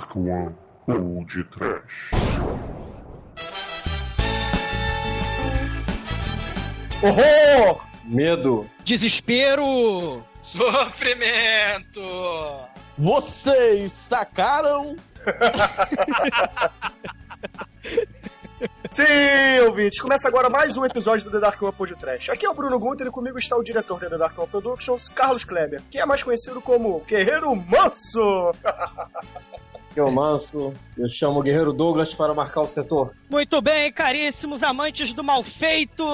Dark One ou de Trash. Horror! Medo. Desespero! Sofrimento! Vocês sacaram? Sim, ouvintes, começa agora mais um episódio do The Dark One de Trash. Aqui é o Bruno Gunter e comigo está o diretor da The Dark One Productions, Carlos Kleber, que é mais conhecido como Guerreiro Manso. Eu manso, eu chamo o Guerreiro Douglas para marcar o setor. Muito bem, caríssimos amantes do mal feito!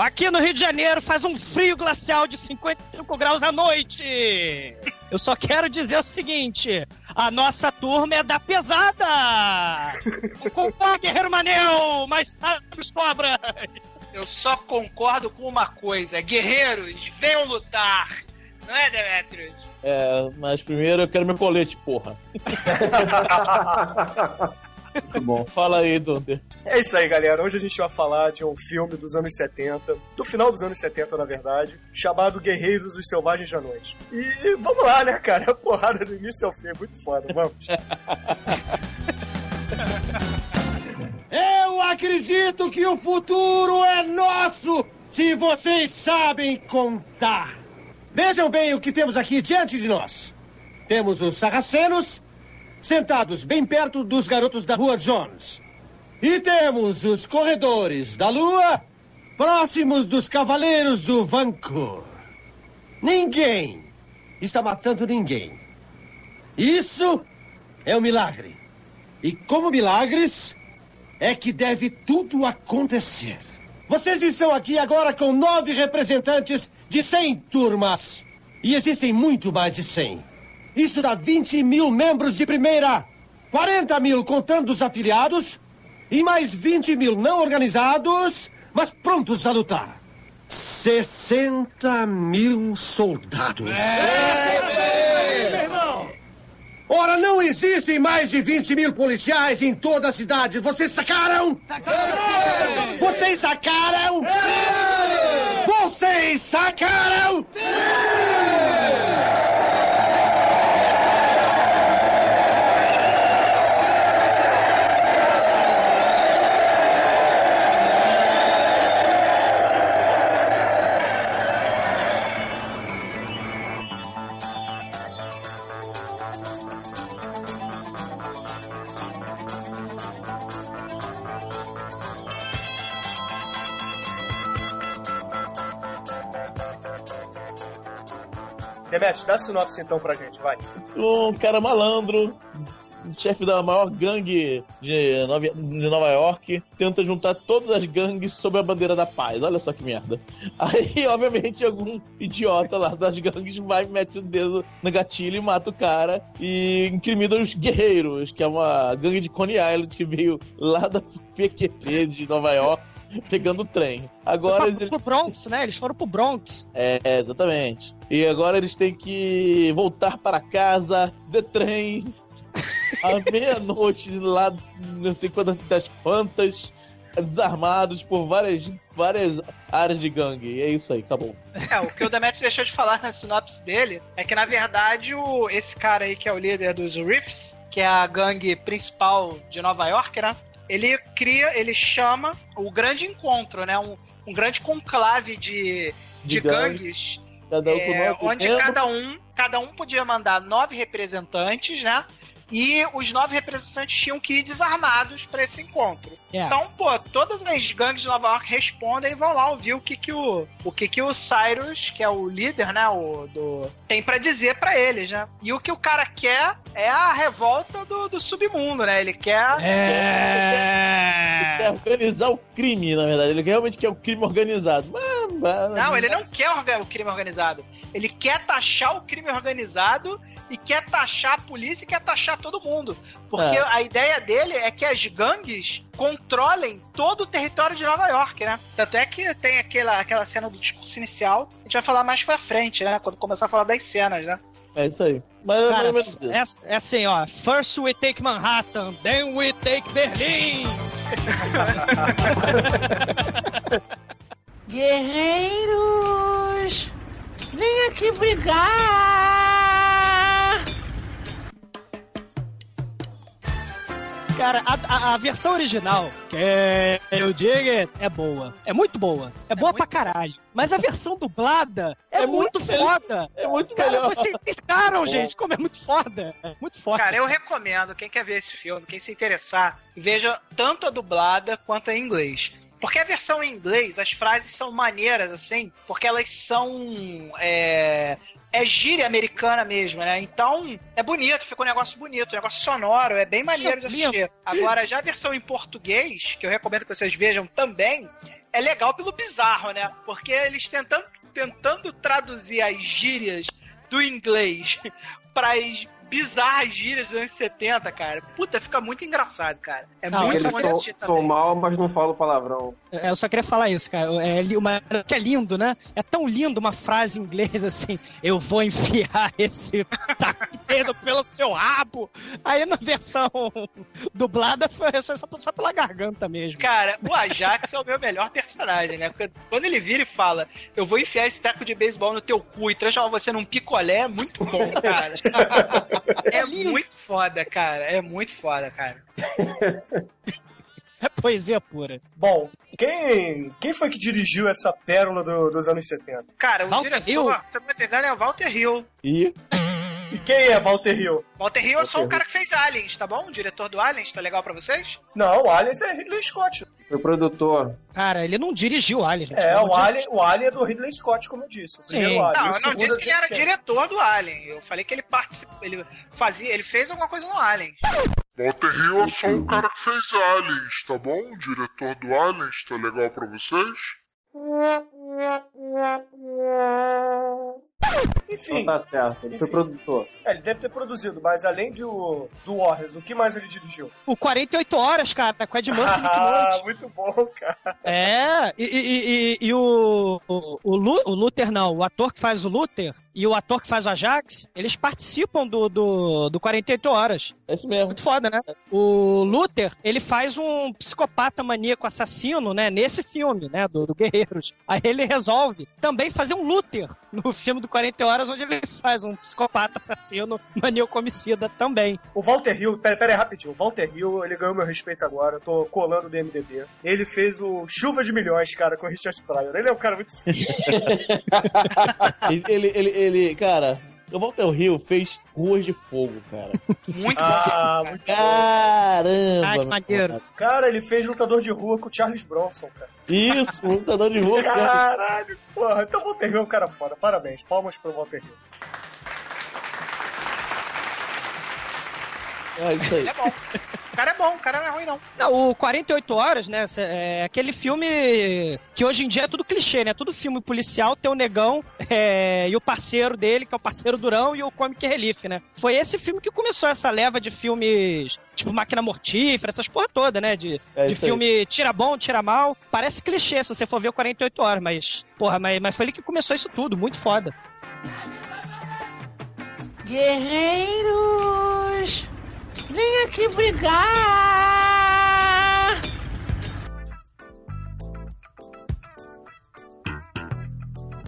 Aqui no Rio de Janeiro faz um frio glacial de 55 graus à noite! Eu só quero dizer o seguinte: a nossa turma é da pesada! Concorda, Guerreiro Manel, mas sabes cobras! Eu só concordo com uma coisa: guerreiros, venham lutar! Não é, Demetrius? É, mas primeiro eu quero meu colete, porra. Muito bom. Fala aí, Dunder. É isso aí, galera. Hoje a gente vai falar de um filme dos anos 70, do final dos anos 70, na verdade, chamado Guerreiros dos Selvagens da Noite. E vamos lá, né, cara? A porrada do início ao fim é muito foda. Vamos. Eu acredito que o futuro é nosso se vocês sabem contar. Vejam bem o que temos aqui diante de nós. Temos os sarracenos sentados bem perto dos garotos da Rua Jones. E temos os corredores da Lua próximos dos cavaleiros do Vancouver. Ninguém está matando ninguém. Isso é um milagre. E como milagres, é que deve tudo acontecer. Vocês estão aqui agora com nove representantes de 100 turmas. E existem muito mais de 100. Isso dá 20 mil membros de primeira, 40 mil contando os afiliados, e mais 20 mil não organizados, mas prontos a lutar. 60 mil soldados. É, meu irmão! Ora, não existem mais de 20 mil policiais em toda a cidade. Vocês sacaram? Sacaram! Vocês sacaram? Vocês sacaram? Dá sinopse então pra gente, vai. Um cara malandro, chefe da maior gangue de Nova, de Nova York, tenta juntar todas as gangues sob a bandeira da paz. Olha só que merda. Aí, obviamente, algum idiota lá das gangues vai, mete o dedo no gatilho e mata o cara e incrimina os guerreiros, que é uma gangue de Coney Island que veio lá da PQP de Nova York pegando o trem. Agora eles... pro Bronx, né? Eles foram pro Bronx. É, exatamente. E agora eles têm que voltar para casa de trem à meia-noite lá, não sei quantas das quantas, desarmados por várias, várias áreas de gangue. E é isso aí, acabou. É, o que o Demet deixou de falar na sinopse dele é que, na verdade, o, esse cara aí que é o líder dos Riffs, que é a gangue principal de Nova York, né? Ele cria, ele chama o grande encontro, né? Um, um grande conclave de, de, de gangues. Cada um é, onde cada um, cada um podia mandar nove representantes, né? E os nove representantes tinham que ir desarmados para esse encontro. Yeah. Então, pô, todas as gangues de Nova York respondem e vão lá ouvir o que que o, o que que o Cyrus, que é o líder, né, o do tem para dizer para eles, né? E o que o cara quer é a revolta do, do submundo, né? Ele quer é... ele quer organizar o crime, na verdade. Ele realmente quer o crime organizado. Mas, mas... Não, ele não quer o crime organizado. Ele quer taxar o crime organizado e quer taxar a polícia e quer taxar todo mundo. Porque é. a ideia dele é que as gangues controlem todo o território de Nova York, né? Tanto é que tem aquela, aquela cena do discurso inicial, a gente vai falar mais pra frente, né? Quando começar a falar das cenas, né? É isso aí. Mas Cara, é, é, assim, ó. First we take Manhattan, then we take Berlim. Guerreiros, vem aqui brigar. Cara, a, a, a versão original, que eu digo, é boa. É muito boa. É, boa é pra caralho. Mas a versão dublada é, é muito, muito foda. É muito Cara, melhor. vocês ficaram, gente, como é muito foda. É muito foda. Cara, eu recomendo, quem quer ver esse filme, quem se interessar, veja tanto a dublada quanto a em inglês. Porque a versão em inglês, as frases são maneiras, assim, porque elas são. É, é gíria americana mesmo, né? Então, é bonito, fica um negócio bonito, um negócio sonoro, é bem maneiro de assistir. Agora, já a versão em português, que eu recomendo que vocês vejam também, é legal pelo bizarro, né? Porque eles tentando, tentando traduzir as gírias do inglês para as bizarras gírias dos anos 70, cara. Puta, fica muito engraçado, cara. É não, muito bom assistir também. Sou mal, mas não falo palavrão. É, eu só queria falar isso, cara. É uma, que é lindo, né? É tão lindo uma frase em inglês assim: Eu vou enfiar esse taco pelo seu rabo. Aí na versão dublada foi só, só pela garganta mesmo. Cara, o Ajax é o meu melhor personagem, né? Porque quando ele vira e fala: Eu vou enfiar esse taco de beisebol no teu cu e transformar você num picolé, é muito bom, cara. É muito foda, cara. É muito foda, cara. É poesia pura. Bom, quem, quem foi que dirigiu essa pérola do, dos anos 70? Cara, o Walter diretor, Hill? se não me engano, é o Walter Hill. E? E quem é Walter Hill? Walter Hill é só o cara que fez Aliens, tá bom? O diretor do Aliens, tá legal pra vocês? Não, o Aliens é Ridley Scott. O produtor. Cara, ele não dirigiu Alien. Gente. É, o Alien, o Alien é do Ridley Scott, como eu disse. O Sim. Alien, não, eu não disse que ele era diretor do Alien. Eu falei que ele participou, ele fazia, ele fez alguma coisa no Alien. Walter Hill é só o cara que fez Aliens, tá bom? O diretor do Aliens, tá legal pra vocês? Enfim. Então tá certo, ele enfim. foi produtor. É, ele deve ter produzido, mas além do, do Warriors, o que mais ele dirigiu? O 48 Horas, cara, com Ed Murphy e Nick Ah, muito bom, cara. É, e, e, e, e o, o, o, Lu, o Luther não, o ator que faz o Luther e o ator que faz o Ajax, eles participam do, do, do 48 Horas. É isso mesmo. Muito foda, né? O Luther, ele faz um psicopata maníaco assassino, né, nesse filme, né, do, do Guerreiros. Aí ele resolve também fazer um Luther no filme do 40 Horas, onde ele faz um psicopata assassino maníaco homicida também. O Walter Hill, pera, pera aí rapidinho, o Walter Hill, ele ganhou meu respeito agora, eu tô colando do MDB. Ele fez o Chuva de Milhões, cara, com o Richard Pryor. Ele é um cara muito... ele, ele, ele, ele, cara, Walter Hill fez Ruas de Fogo, cara. Muito ah, bom. Muito Caramba! Ai, que maneiro. Cara, ele fez Lutador de Rua com o Charles Bronson, cara. Isso, Lutador de Rua. Caralho, porra. Então o Walter Hill é um cara foda. Parabéns. Palmas pro Walter Hill. É isso aí. É bom. O cara é bom, o cara não é ruim, não. não o 48 Horas, né? É aquele filme que hoje em dia é tudo clichê, né? Tudo filme policial tem o negão é, e o parceiro dele, que é o parceiro Durão, e o Comic Relief, né? Foi esse filme que começou essa leva de filmes, tipo Máquina Mortífera, essas porra toda, né? De, é de filme aí. tira bom, tira mal. Parece clichê se você for ver o 48 Horas, mas, porra, mas, mas foi ele que começou isso tudo, muito foda. Guerreiros! Vem aqui brigar!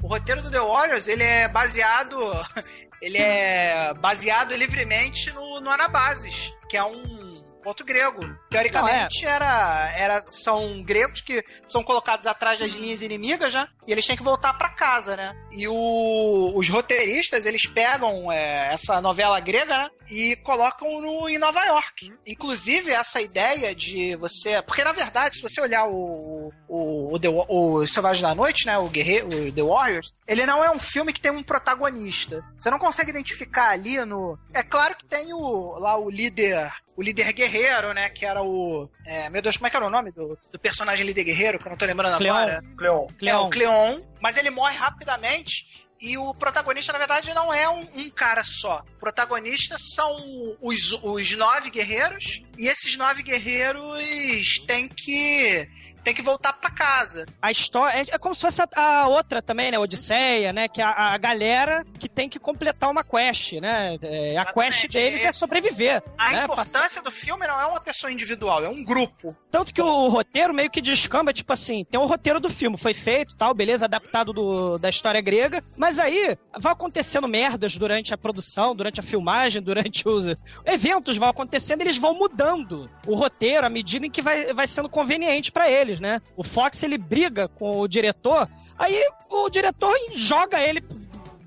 O roteiro do The Warriors, ele é baseado... Ele é baseado livremente no, no Anabasis, que é um ponto grego. Teoricamente, Não, é. era, era, são gregos que são colocados atrás das linhas inimigas, né? E eles têm que voltar para casa, né? E o, os roteiristas, eles pegam é, essa novela grega, né? E colocam no, em Nova York. Inclusive, essa ideia de você. Porque, na verdade, se você olhar o, o, o, The, o Selvagem da Noite, né? O Guerreiro, o The Warriors, ele não é um filme que tem um protagonista. Você não consegue identificar ali no. É claro que tem o, lá o líder o líder guerreiro, né? Que era o. É, meu Deus, como é que era o nome do, do personagem líder guerreiro? Que eu não tô lembrando Cleon. agora. Cleon. É o Cleon, mas ele morre rapidamente. E o protagonista, na verdade, não é um, um cara só. O protagonista são os, os nove guerreiros. E esses nove guerreiros têm que tem que voltar para casa. A história é, é, como se fosse a, a, outra também, né? Odisseia, né? Que é a, a galera que tem que completar uma quest, né? É, a quest deles é, sobreviver. A né? importância do filme não é uma pessoa individual, é um grupo. Tanto que o roteiro meio que descamba, tipo assim, tem o roteiro do filme, foi feito, tal, beleza, adaptado do, da história grega, mas aí vai acontecendo merdas durante a produção, durante a filmagem, durante os eventos vão acontecendo, eles vão mudando o roteiro à medida em que vai, vai sendo conveniente para eles, né? O Fox ele briga com o diretor, aí o diretor joga ele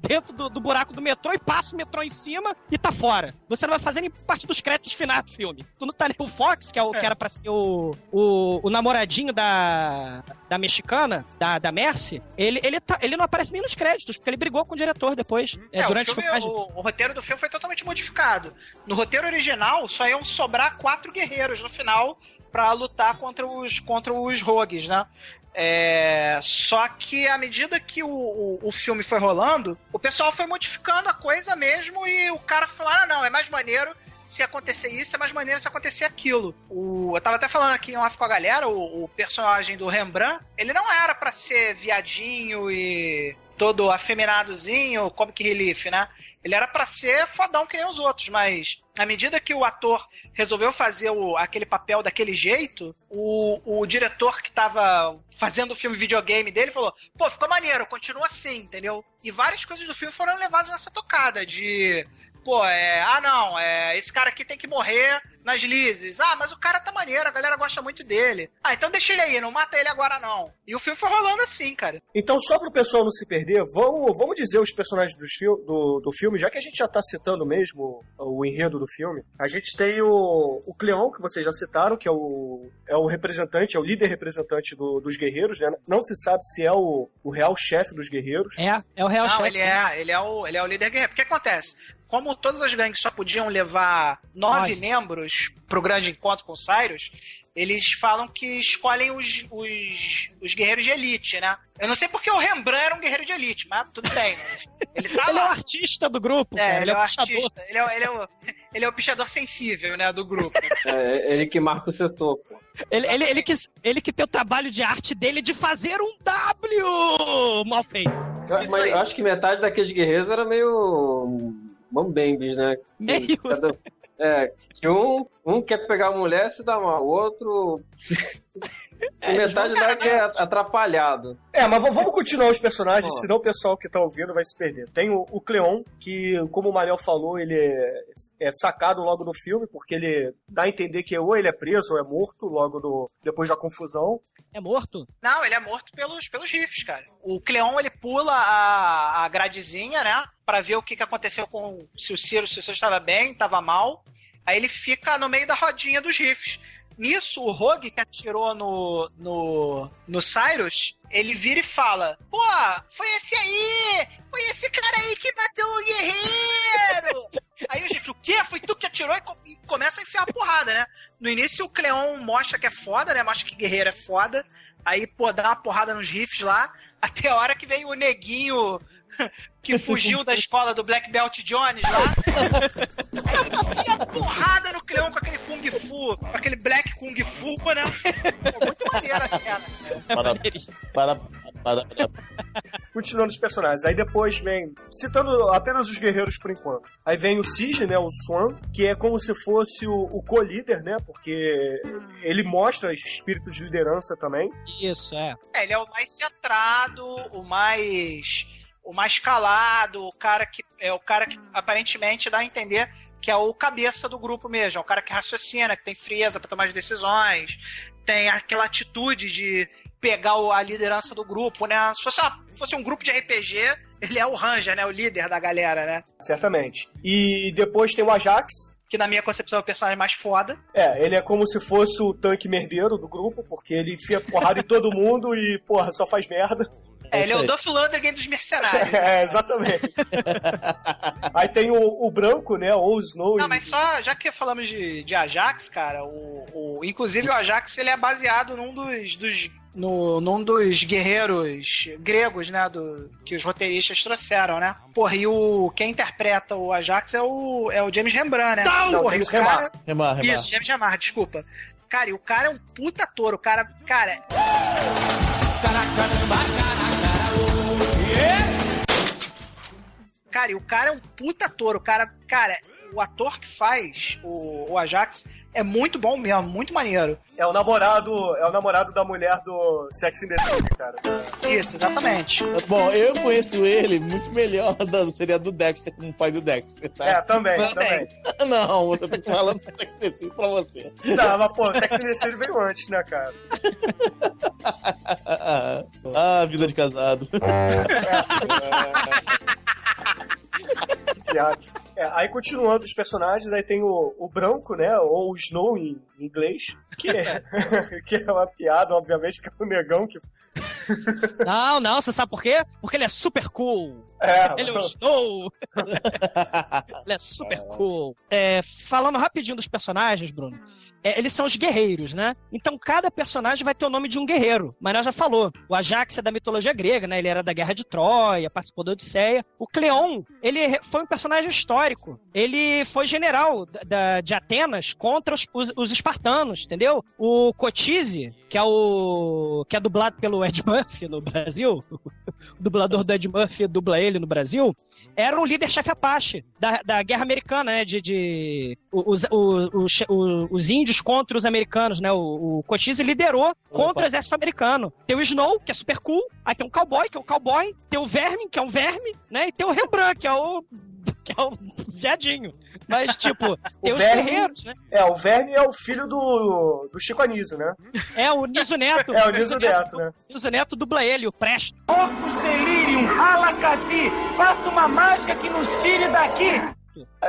dentro do, do, buraco do metrô e passa o metrô em cima e tá fora. Você não vai fazendo em parte dos créditos finais do filme. Tu não tá ali o Fox, que, é o, é. que era pra ser o, o, o, namoradinho da, da mexicana, da, da Mercy, ele, ele, tá, ele não aparece nem nos créditos, porque ele brigou com o diretor depois. É, é durante o, filme, o, o roteiro do filme foi totalmente modificado. No roteiro original, só iam sobrar quatro guerreiros no final para lutar contra os, contra os rogues, né? É, só que à medida que o, o, o, filme foi rolando, o pessoal foi modificando a coisa mesmo e o cara falou: ah, não, é mais maneiro se acontecer isso, é mais maneiro se acontecer aquilo. O, eu tava até falando aqui em off com a galera, o, o personagem do Rembrandt, ele não era para ser viadinho e todo afeminadozinho, comic relief, né? Ele era para ser fodão que nem os outros, mas à medida que o ator resolveu fazer o, aquele papel daquele jeito, o, o diretor que tava fazendo o filme videogame dele falou: pô, ficou maneiro, continua assim, entendeu? E várias coisas do filme foram levadas nessa tocada de pô, é, ah não, é, esse cara aqui tem que morrer nas lises. Ah, mas o cara tá maneiro, a galera gosta muito dele. Ah, então deixa ele aí, não mata ele agora não. E o filme foi rolando assim, cara. Então, só pro pessoal não se perder, vamos, vamos dizer os personagens do, do, do filme, já que a gente já tá citando mesmo o, o enredo do filme. A gente tem o, o Cleon, que vocês já citaram, que é o, é o representante, é o líder representante do, dos guerreiros, né? Não se sabe se é o, o real chefe dos guerreiros. É, é o real chefe. Ele é, ele é o, ele é o líder guerreiro. Porque acontece? Como todas as gangues só podiam levar nove Ai. membros pro grande encontro com Cyrus, eles falam que escolhem os, os, os, guerreiros de elite, né? Eu não sei porque o Rembrandt era um guerreiro de elite, mas tudo bem. Ele tá ele é o artista do grupo. É, ele, ele, é o artista. Ele é, ele, é o, ele é o pichador sensível, né, do grupo. É, ele que marca o setor, pô. Ele, ele, ele, que, ele que tem o trabalho de arte dele de fazer um W mal feito. Eu, mas eu acho que metade daqueles guerreiros era meio mambembes, né? Meio. Cada, é, que um, um quer pegar a mulher se dá mal, o outro. É, metade da que é atrapalhado. É, mas vamos continuar os personagens, oh. senão o pessoal que tá ouvindo vai se perder. Tem o, o Cleon, que, como o Manel falou, ele é, é, sacado logo no filme, porque ele dá a entender que ou ele é preso ou é morto logo no, depois da confusão. É morto? Não, ele é morto pelos, pelos rifles, cara. O Cleon, ele pula a, a gradezinha, né? Pra ver o que, que aconteceu com se o Ciro, se o Ciro estava bem, estava mal. Aí ele fica no meio da rodinha dos rifles. Nisso, o Rogue que atirou no, no, no Cyrus, ele vira e fala: Pô, foi esse aí! Foi esse cara aí que bateu o guerreiro! aí o Gifre, o quê? Foi tu que atirou e, começa a enfiar a porrada, né? No início o Cleon mostra que é foda, né? Mostra que guerreiro é foda. Aí, pô, dá uma porrada nos rifles lá. Até a hora que vem o neguinho que fugiu da escola do Black Belt Jones lá. Aí enfia porrada no Cleon com aquele Kung Fu, com aquele Black Kung Fu, né? É muito maneira a cena. Para, para, para, para. Continuando os personagens. Aí depois vem, citando apenas os guerreiros por enquanto. Aí vem o Cisne, né? O Swan, que é como se fosse o, o co-líder, né? Porque ele mostra espírito de liderança também. Isso, é. É, ele é o mais centrado, o mais o mais calado, o cara que é o cara que aparentemente dá a entender que é o cabeça do grupo mesmo, é o cara que raciocina, que tem frieza para tomar as decisões, tem aquela atitude de pegar a liderança do grupo, né? Se fosse, uma, fosse um grupo de RPG, ele é o Ranger, né? O líder da galera, né? Certamente. E depois tem o Ajax, que na minha concepção é o personagem mais foda. É, ele é como se fosse o tanque merdeiro do grupo, porque ele enfia porrada em todo mundo e, porra, só faz merda. É, ele é o Duff Landrigan dos mercenários. é, exatamente. Aí tem o, o, branco, né? Ou o Snow. Não, e... mas só, já que falamos de, de Ajax, cara, o, o, inclusive o Ajax ele é baseado num dos, dos no, num dos guerreiros gregos, né, do, que os roteiristas trouxeram, né? Porra, e o, quem interpreta o Ajax é o, é o James Rembrandt, né? Não, James Remar. Remar, Remar. Isso, James Remar, desculpa. Cara, e o cara é um puta ator. O cara, cara. Cara, e o cara é um puta ator. O cara, cara, o ator que faz o, o Ajax é muito bom mesmo, muito maneiro. É o namorado, é o namorado da mulher do Sex in the City, cara. Isso, exatamente. Bom, eu conheço ele muito melhor da seria do Dexter como pai do Dexter, tá? É, também, também. Não, você tá falando do Sex in the City pra você. Não, mas pô, Sex in the City veio antes, né, cara? ah, vida de casado. Piada. É, aí continuando os personagens, aí tem o, o Branco, né? Ou o Snow em, em inglês, que é, que é uma piada, obviamente, que é o negão que. Não, não, você sabe por quê? Porque ele é super cool. É, ele é o Snow. ele é super cool. É, falando rapidinho dos personagens, Bruno é, eles são os guerreiros, né? Então cada personagem vai ter o nome de um guerreiro. Mas nós já falou. O Ajax é da mitologia grega, né? Ele era da Guerra de Troia, participou da Odisseia. O Cleon, ele foi um personagem histórico. Ele foi general da, de Atenas contra os, os, os espartanos, entendeu? O Cotize, que é o que é dublado pelo Ed Murphy no Brasil, o dublador do Ed Murphy dubla ele no Brasil, era o líder-chefe Apache da, da Guerra Americana, né? De, de os, os, os, os, índios contra os americanos, né? O, o Cochise liderou contra Opa. o exército americano. Tem o Snow, que é super cool. Aí tem o Cowboy, que é o Cowboy. Tem o Vermin, que é um verme, né? E tem o Rembrandt, que é o que é o viadinho. Mas, tipo, tem os verme, guerreiros, né? É, o Verme é o filho do, do Chico Anísio, né? É, o Niso Neto. é, o Niso Neto, né? O Niso Neto dubla ele, o Presto. Ocus Delirium, Alacasi, faça uma mágica que nos tire daqui.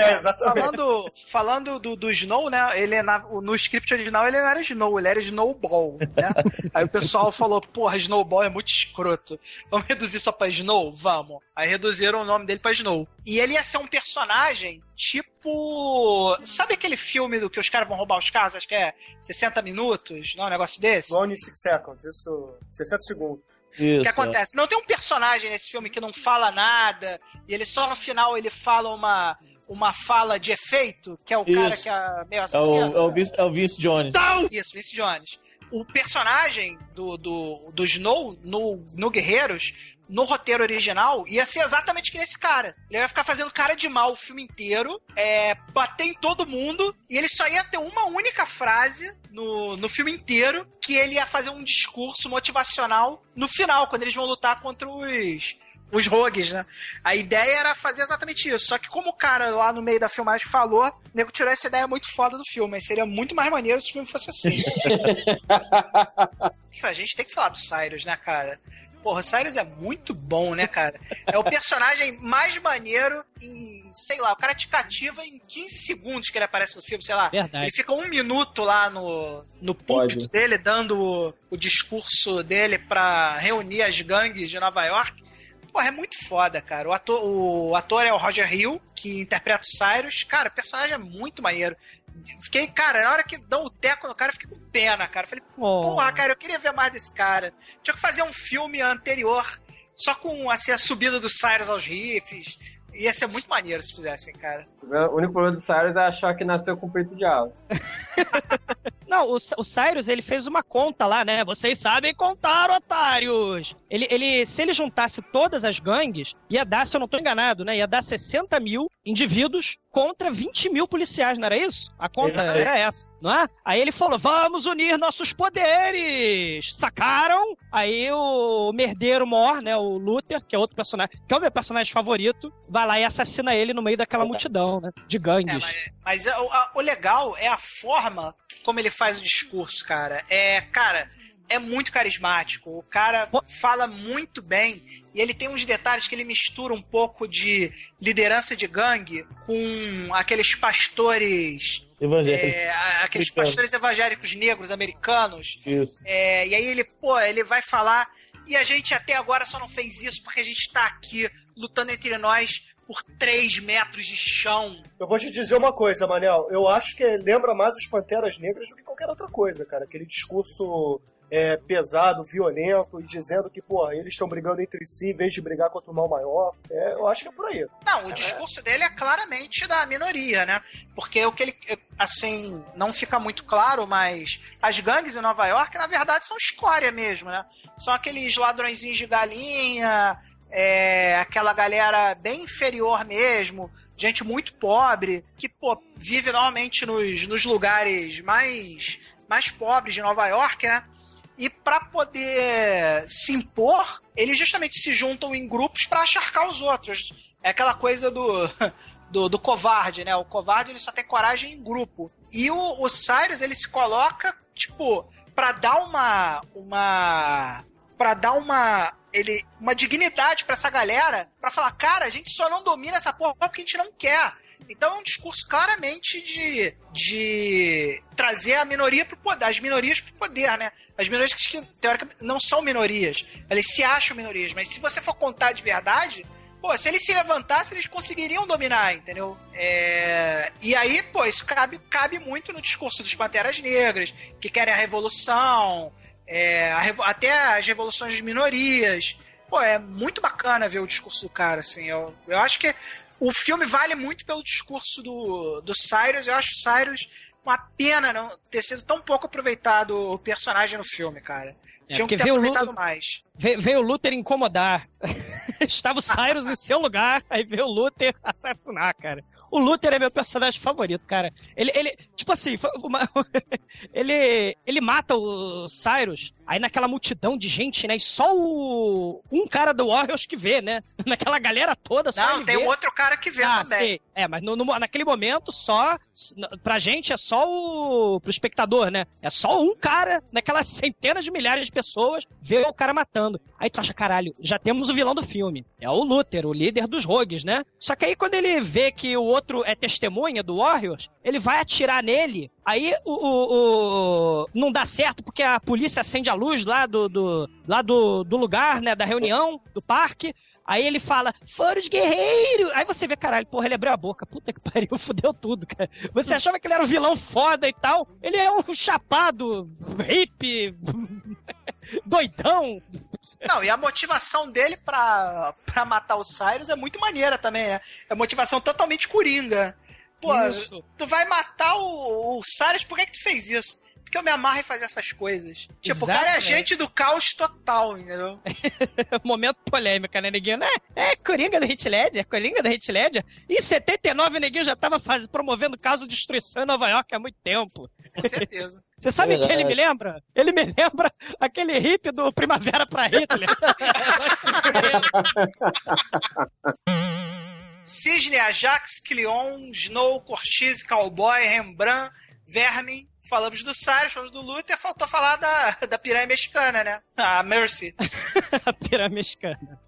É, exatamente. Falando, falando do, do Snow, né? Ele é na, no script original ele não era Snow, ele era Snowball, né? Aí o pessoal falou, porra, Snowball é muito escroto. Vamos reduzir só pra Snow? Vamos. Aí reduziram o nome dele pra Snow. E ele ia ser um personagem tipo. Sabe aquele filme do que os caras vão roubar os carros? Acho que é 60 minutos, não? Um negócio desse? One Six Seconds, isso. 60 segundos. O que acontece? Não tem um personagem nesse filme que não fala nada, e ele só no final ele fala uma, uma fala de efeito, que é o Isso. cara que é meio assassino. É o, é o, Vince, é o Vince Jones. Isso, Vince Jones. O personagem do, do, do Snow no, no Guerreiros no roteiro original, ia ser exatamente que nesse cara. Ele ia ficar fazendo cara de mal o filme inteiro, é, bater em todo mundo, e ele só ia ter uma única frase no, no filme inteiro, que ele ia fazer um discurso motivacional no final, quando eles vão lutar contra os os rogues, né? A ideia era fazer exatamente isso. Só que como o cara lá no meio da filmagem falou, o nego tirou essa ideia muito foda do filme. Mas seria muito mais maneiro se o filme fosse assim. a gente tem que falar do Cyrus, né, cara? Porra, o Cyrus é muito bom, né, cara? É o personagem mais maneiro em, sei lá, o cara te cativa em 15 segundos que ele aparece no filme, sei lá. Verdade. Ele fica um minuto lá no, no púlpito dele, dando o, o discurso dele pra reunir as gangues de Nova York. Porra, é muito foda, cara. O ator, o ator é o Roger Hill, que interpreta o Cyrus. Cara, o personagem é muito maneiro. Fiquei, cara, na hora que dão o teco no cara, eu fiquei com pena, cara. Falei, oh. porra, cara, eu queria ver mais desse cara. Tinha que fazer um filme anterior, só com assim, a subida do Cyrus aos riffs. Ia ser muito maneiro se fizessem, cara. O único problema do Cyrus é achar que nasceu com peito de asa. Não, o, o Cyrus, ele fez uma conta lá, né? Vocês sabem contar, otários! Ele, ele, se ele juntasse todas as gangues, ia dar, se eu não tô enganado, né? Ia dar 60 mil indivíduos contra 20 mil policiais, não era isso? A conta Exatamente. era essa, não é? Aí ele falou: vamos unir nossos poderes! Sacaram? Aí o merdeiro mor, né? O Luther, que é outro personagem, que é o meu personagem favorito, vai lá e assassina ele no meio daquela multidão, né? De gangues. É, mas, mas o, a, o legal é a forma como ele faz o discurso, cara. É, cara é muito carismático. O cara fala muito bem e ele tem uns detalhes que ele mistura um pouco de liderança de gangue com aqueles pastores. Evangélicos. É, aqueles pastores evangélicos negros americanos. Isso. É, e aí ele, pô, ele vai falar. E a gente até agora só não fez isso porque a gente tá aqui lutando entre nós por 3 metros de chão. Eu vou te dizer uma coisa, Manel. Eu acho que lembra mais os Panteras Negras do que qualquer outra coisa, cara. Aquele discurso é, pesado, violento, e dizendo que, pô, eles estão brigando entre si em vez de brigar contra o mal maior. É, eu acho que é por aí. Não, o discurso dele é claramente da minoria, né? Porque o que ele, assim, não fica muito claro, mas as gangues em Nova York, na verdade, são escória mesmo, né? São aqueles ladrõezinhos de galinha, é, aquela galera bem inferior mesmo, gente muito pobre, que, pô, vive normalmente nos, nos lugares mais, mais pobres de Nova York, né? E para poder se impor, eles justamente se juntam em grupos para acharcar os outros. É aquela coisa do, do, do, covarde, né? O covarde ele só tem coragem em grupo. E o, o Cyrus ele se coloca, tipo, para dar uma. uma para dar uma ele uma dignidade para essa galera, para falar, cara, a gente só não domina essa porra porque a gente não quer. Então é um discurso claramente de, de trazer a minoria pro poder, as minorias pro poder, né? As minorias que, teoricamente, não são minorias. Elas se acham minorias, mas se você for contar de verdade, pô, se eles se levantassem, eles conseguiriam dominar, entendeu? É... E aí, pô, isso cabe, cabe muito no discurso dos Panteras Negras, que querem a revolução, é, até as revoluções de minorias. Pô, é muito bacana ver o discurso do cara, assim. Eu, eu acho que o filme vale muito pelo discurso do, do Cyrus. Eu acho o Cyrus uma pena não ter sido tão pouco aproveitado o personagem no filme, cara. É, Tinham que ter aproveitado mais. Veio, veio o Luther incomodar. Estava o Cyrus em seu lugar, aí veio o Luther assassinar, cara. O Luther é meu personagem favorito, cara. Ele, ele tipo assim, uma, ele, ele mata o Cyrus, aí naquela multidão de gente, né? E só o, um cara do Warriors que vê, né? Naquela galera toda, só Não, tem vê. outro cara que vê ah, também. Sei. É, mas no, no, naquele momento só, pra gente é só o, pro espectador, né? É só um cara, naquelas centenas de milhares de pessoas, vê o cara matando. Aí tu acha, caralho, já temos o vilão do filme. É o Luther, o líder dos rogues, né? Só que aí quando ele vê que o outro é testemunha do Warriors, ele vai atirar nele. Aí o, o, o, não dá certo porque a polícia acende a luz lá do, do lá do, do lugar, né, da reunião, do parque. Aí ele fala, foram os guerreiros! Aí você vê, caralho, porra, ele abriu a boca. Puta que pariu, fudeu tudo, cara. Você achava que ele era um vilão foda e tal. Ele é um chapado, hippie, doidão. Não, e a motivação dele pra, pra matar o Cyrus é muito maneira também, né? É motivação totalmente coringa. Pô, isso. tu vai matar o, o Cyrus, por que, que tu fez isso? Porque eu me amarro em fazer essas coisas. Tipo, o cara é agente do caos total, entendeu? Momento polêmica, né, Neguinho? É, é Coringa do Hit Ledger, Coringa do Hit Ledger. Em 79, o Neguinho já tava faz... promovendo caso de destruição em Nova York há muito tempo. Com certeza. Você sabe o que ele me lembra? Ele me lembra aquele hippie do Primavera pra Hitler. Cisne, Ajax, Cleon, Snow, Cortise, Cowboy, Rembrandt, Vermin. Falamos do Cyrus, falamos do Luther, faltou falar da, da piranha mexicana, né? A Mercy. a piranha mexicana.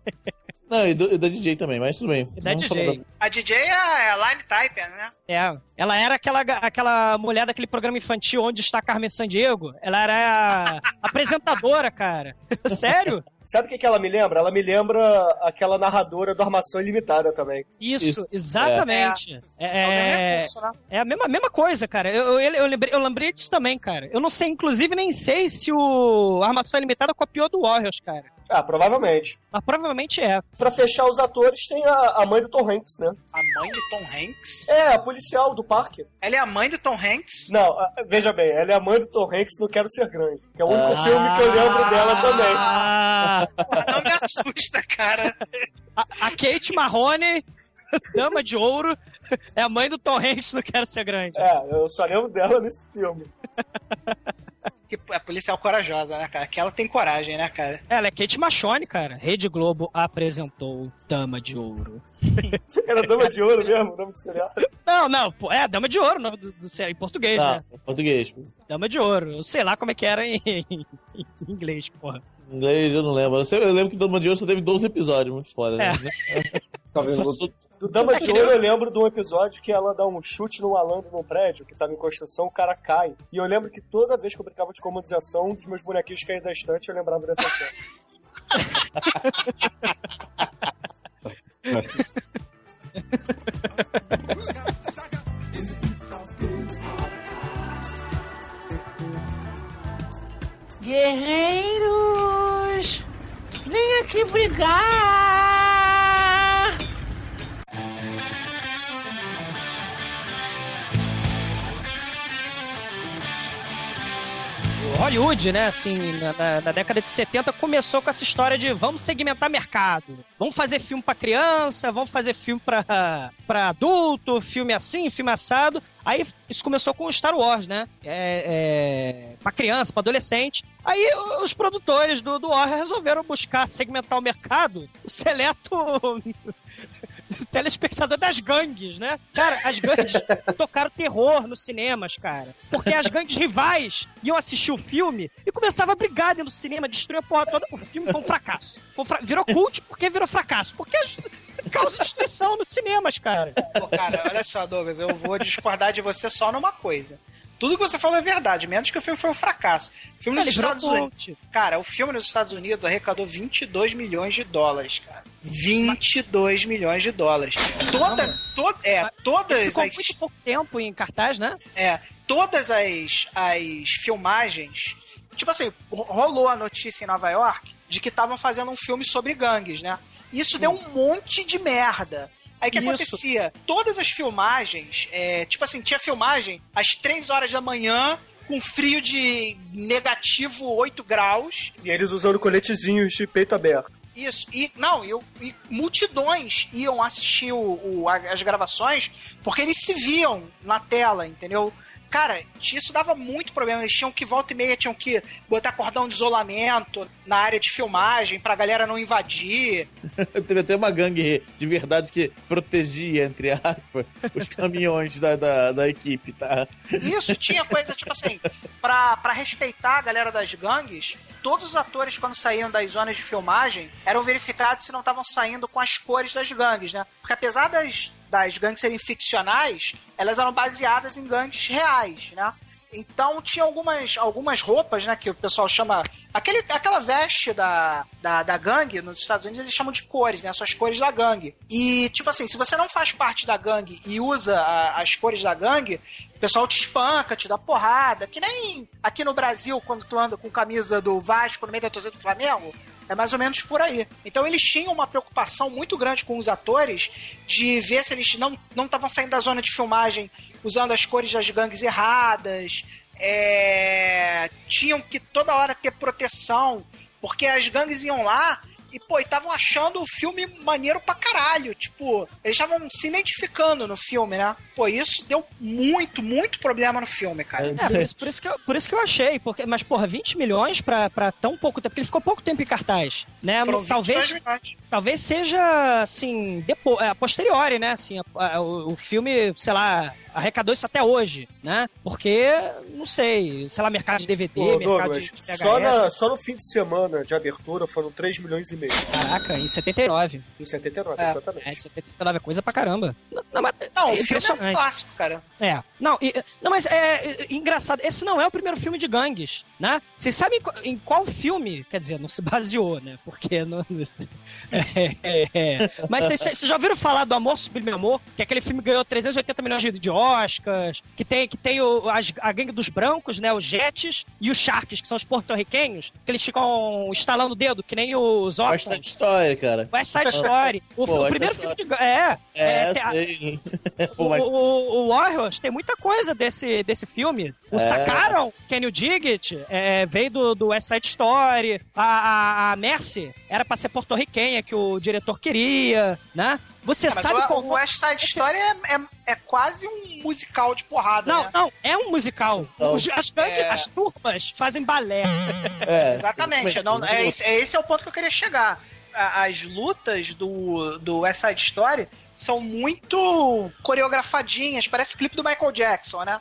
Não, e, do, e, da DJ também, mas tudo bem. E da DJ. Da... A DJ é a Line Typer, né? É. Ela era aquela, aquela mulher daquele programa infantil onde está Carmen Sandiego. Ela era a apresentadora, cara. Sério? Sabe o que, que ela me lembra? Ela me lembra aquela narradora do Armação Ilimitada também. Isso, Isso. exatamente. É, é, é, né? é a mesma, mesma coisa, cara. Eu, eu, eu, lembrei, eu lembrei disso também, cara. Eu não sei, inclusive, nem sei se o Armação Ilimitada copiou do Warriors, cara. Ah, provavelmente. Mas provavelmente é. Pra fechar os atores, tem a, a mãe do Tom Hanks, né? A mãe do Tom Hanks? É, a policial do parque. Ela é a mãe do Tom Hanks? Não, veja bem, ela é a mãe do Tom Hanks no Quero Ser Grande. Que é o único ah, filme que eu lembro dela também. Ah, não me assusta, cara. A, a Kate Marrone, Dama de Ouro, é a mãe do Tom Hanks no Quero Ser Grande. É, eu só lembro dela nesse filme. que a policial corajosa, né, cara? Que ela tem coragem, né, cara? Ela é Kate Machone, cara. Rede Globo apresentou Dama de Ouro. Era Dama de Ouro mesmo, o nome do serial? Não, não, é Dama de Ouro, o nome do, do serial, em português, ah, né? Em português. Dama de Ouro. Eu sei lá como é que era em, em, inglês, porra. Em inglês eu não lembro. Eu lembro que Dama de Ouro só teve 12 episódios, muito foda, né? É. Talvez do Dama de Ouro eu lembro de um episódio que ela dá um chute no malandro num prédio que tava em construção, o cara cai. E eu lembro que toda vez que eu brincava de comandização, um dos meus bonequinhos caía da estante, eu lembrava dessa cena. Guerreiro! aqui brigar! Hollywood, né, assim, na, na, década de 70 começou com essa história de vamos segmentar mercado. Vamos fazer filme para criança, vamos fazer filme para adulto, filme assim, filme assado. Aí isso começou com Star Wars, né? É, é, pra criança, pra adolescente. Aí os produtores do, do Warner resolveram buscar segmentar o mercado, o seleto telespectador das gangues, né? Cara, as gangues tocaram terror nos cinemas, cara. Porque as gangues rivais iam assistir o filme e começava a brigar dentro do cinema, destruir a porra toda. O filme foi um fracasso. Foi um fra... Virou cult porque virou fracasso. Porque causa destruição nos cinemas, cara. Pô, cara, olha só, Douglas, eu vou discordar de você só numa coisa. Tudo que você falou é verdade, menos que o filme foi um fracasso. O filme nos Estados Unidos. Cara, o filme nos Estados Unidos arrecadou 22 milhões de dólares, cara. 22 milhões de dólares. Toda, to, é, todas ficou as. muito pouco tempo em cartaz, né? É, todas as, as filmagens. Tipo assim, rolou a notícia em Nova York de que estavam fazendo um filme sobre gangues, né? Isso deu um monte de merda. Aí o que Isso. acontecia? Todas as filmagens, é, tipo assim, tinha filmagem às 3 horas da manhã, com frio de negativo 8 graus. E eles usando coletezinhos de peito aberto. Isso, e não, e, e multidões iam assistir o, o, as gravações porque eles se viam na tela, entendeu? Cara, isso dava muito problema. Eles tinham que, volta e meia, tinham que botar cordão de isolamento na área de filmagem pra galera não invadir. Teve até uma gangue de verdade que protegia, entre aspas, os caminhões da, da, da, equipe, tá? Isso, tinha coisa, tipo assim, pra, pra respeitar a galera das gangues, todos os atores, quando saíam das zonas de filmagem, eram verificados se não estavam saindo com as cores das gangues, né? Porque apesar das das gangues serem ficcionais, elas eram baseadas em gangues reais, né? Então tinha algumas, algumas roupas, né, que o pessoal chama. Aquele, aquela veste da, da, da gangue nos Estados Unidos eles chamam de cores, né? São as cores da gangue. E, tipo assim, se você não faz parte da gangue e usa a, as cores da gangue, o pessoal te espanca, te dá porrada. Que nem aqui no Brasil, quando tu anda com camisa do Vasco no meio da torcida do Flamengo, é mais ou menos por aí. Então eles tinham uma preocupação muito grande com os atores de ver se eles não estavam saindo da zona de filmagem usando as cores das gangues erradas. É... Tinham que toda hora ter proteção, porque as gangues iam lá e, pô, estavam achando o filme maneiro pra caralho. Tipo, eles estavam se identificando no filme, né? Pô, isso deu muito, muito problema no filme, cara. É, por isso, por isso, que, eu, por isso que eu achei. Porque, mas, porra, 20 milhões pra, pra tão pouco tempo. Porque ele ficou pouco tempo em cartaz, né? Foram talvez, talvez seja, assim, depois, é, posteriori, né? Assim, a, a, o, o filme, sei lá, arrecadou isso até hoje, né? Porque, não sei, sei lá, mercado de DVD, Pô, mercado Douglas, de, de só, na, só no fim de semana de abertura foram 3 milhões e meio. Caraca, em 79. Em 79, é, exatamente. É, 79 é coisa pra caramba. Não, não, mas, não é o filme é clássico, cara. É. Não, e, não mas é, é, engraçado, esse não é o primeiro filme de gangues, né? Vocês sabem em qual filme, quer dizer, não se baseou, né? Porque não... É, é, é. Mas vocês já ouviram falar do Amor Sublime Amor? Que aquele filme ganhou 380 milhões de, de Oscars, que tem, que tem o, as, a gangue dos brancos, né? Os Jets e os Sharks, que são os porto-riquenhos, que eles ficam estalando o dedo, que nem os West Side Story, cara. West Side Story. O, Pô, o primeiro filme de... É. É, é sei. o, o, o, Warriors tem muita coisa desse, desse filme. O é. Sacaram, Kenny Diggett, é, veio do, do West Side Story. A, a, a Mercy era pra ser porto-riquenha, que o diretor queria, né? Você é, sabe o, qual... O West Side Story é, é, é, quase um musical de porrada, Não, né? não, é um musical. Então, Os, as, é... as turmas fazem balé. É, Exatamente. Não, é, esse, é, esse é o ponto que eu queria chegar. As lutas do, do West Side Story são muito coreografadinhas, parece clipe do Michael Jackson, né?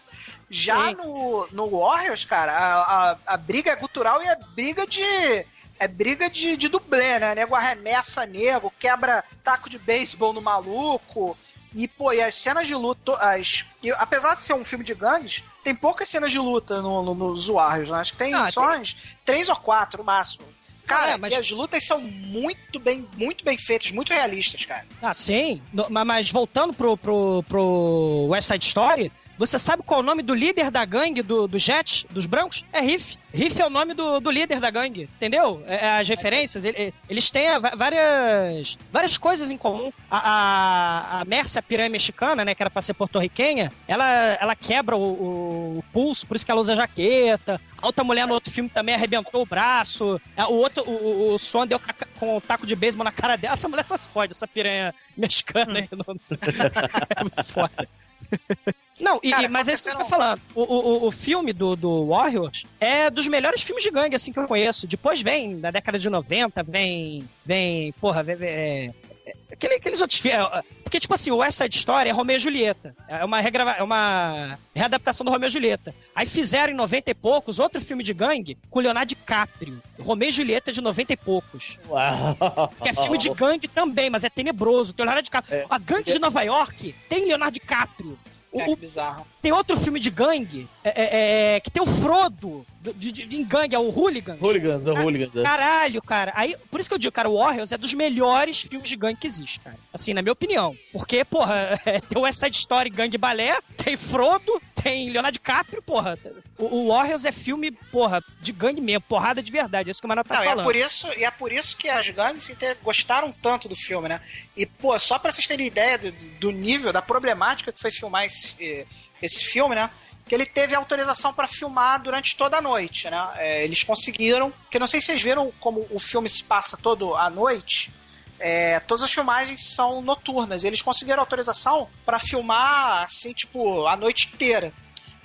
Já no, no Warriors, cara, a, a, a briga é cultural e é briga de é briga de, de dublê, né? Nego arremessa nego, quebra taco de beisebol no maluco. E, pô, e as cenas de luta, as, e, apesar de ser um filme de gangues, tem poucas cenas de luta no, no, nos Warriors, né? Acho que tem ah, só tem... três ou quatro no máximo. Cara, é, mas... as lutas são muito bem, muito bem feitas, muito realistas, cara. Ah, sim. No, mas voltando pro, pro, pro West Side Story, Você sabe qual é o nome do líder da gangue do, do Jet, dos brancos? É Riff. Riff é o nome do, do líder da gangue, entendeu? É, é as referências, ele, eles têm várias, várias coisas em comum. A, a, a Mércia, a piranha mexicana, né, que era pra ser porto-riquenha, ela, ela quebra o, o, pulso, por isso que ela usa jaqueta. A outra mulher no outro filme também arrebentou o braço. É, o outro, o, o som deu com o taco de beisebol na cara dela. Essa mulher só se fode, essa piranha mexicana aí. é muito foda. Não, Cara, e, mas é isso que eu tô falando. O, o, o filme do, do Warriors é dos melhores filmes de gangue, assim, que eu conheço. Depois vem, na década de 90, vem. Vem. Porra, vem. É, aquele, aqueles outros filmes. É, porque, tipo assim, o West Side Story é Romeo e Julieta. É uma, regrava, é uma readaptação do Romeo e Julieta. Aí fizeram em 90 e poucos outro filme de gangue com Leonardo DiCaprio. Romeo e Julieta de 90 e poucos. Uau. Que é filme de gangue também, mas é tenebroso. Tem Leonardo DiCaprio. É. A gangue de Nova York tem Leonardo DiCaprio. É, o, bizarro. Tem outro filme de gangue é, é, é que tem o Frodo de, de, de gangue, é o Hooligan. Hooligans, é o Hooligans. É. Caralho, cara. Aí, por isso que eu digo, cara, o Warriors é dos melhores filmes de gangue que existe, cara. Assim, na minha opinião. Porque, porra, tem o West Side Story Gangue Balé, tem Frodo, tem Leonardo DiCaprio, porra. O, o Warriors é filme, porra, de gangue mesmo, porrada de verdade. É isso que o Manoel tá Não, falando. E é, por isso, e é por isso que as gangues gostaram tanto do filme, né? E, pô, só pra vocês terem ideia do, do nível, da problemática que foi filmar esse, eh, esse filme, né? Que ele teve autorização para filmar durante toda a noite, né? É, eles conseguiram, que não sei se vocês viram como o filme se passa todo à noite. É, todas as filmagens são noturnas. Eles conseguiram autorização para filmar assim, tipo, a noite inteira.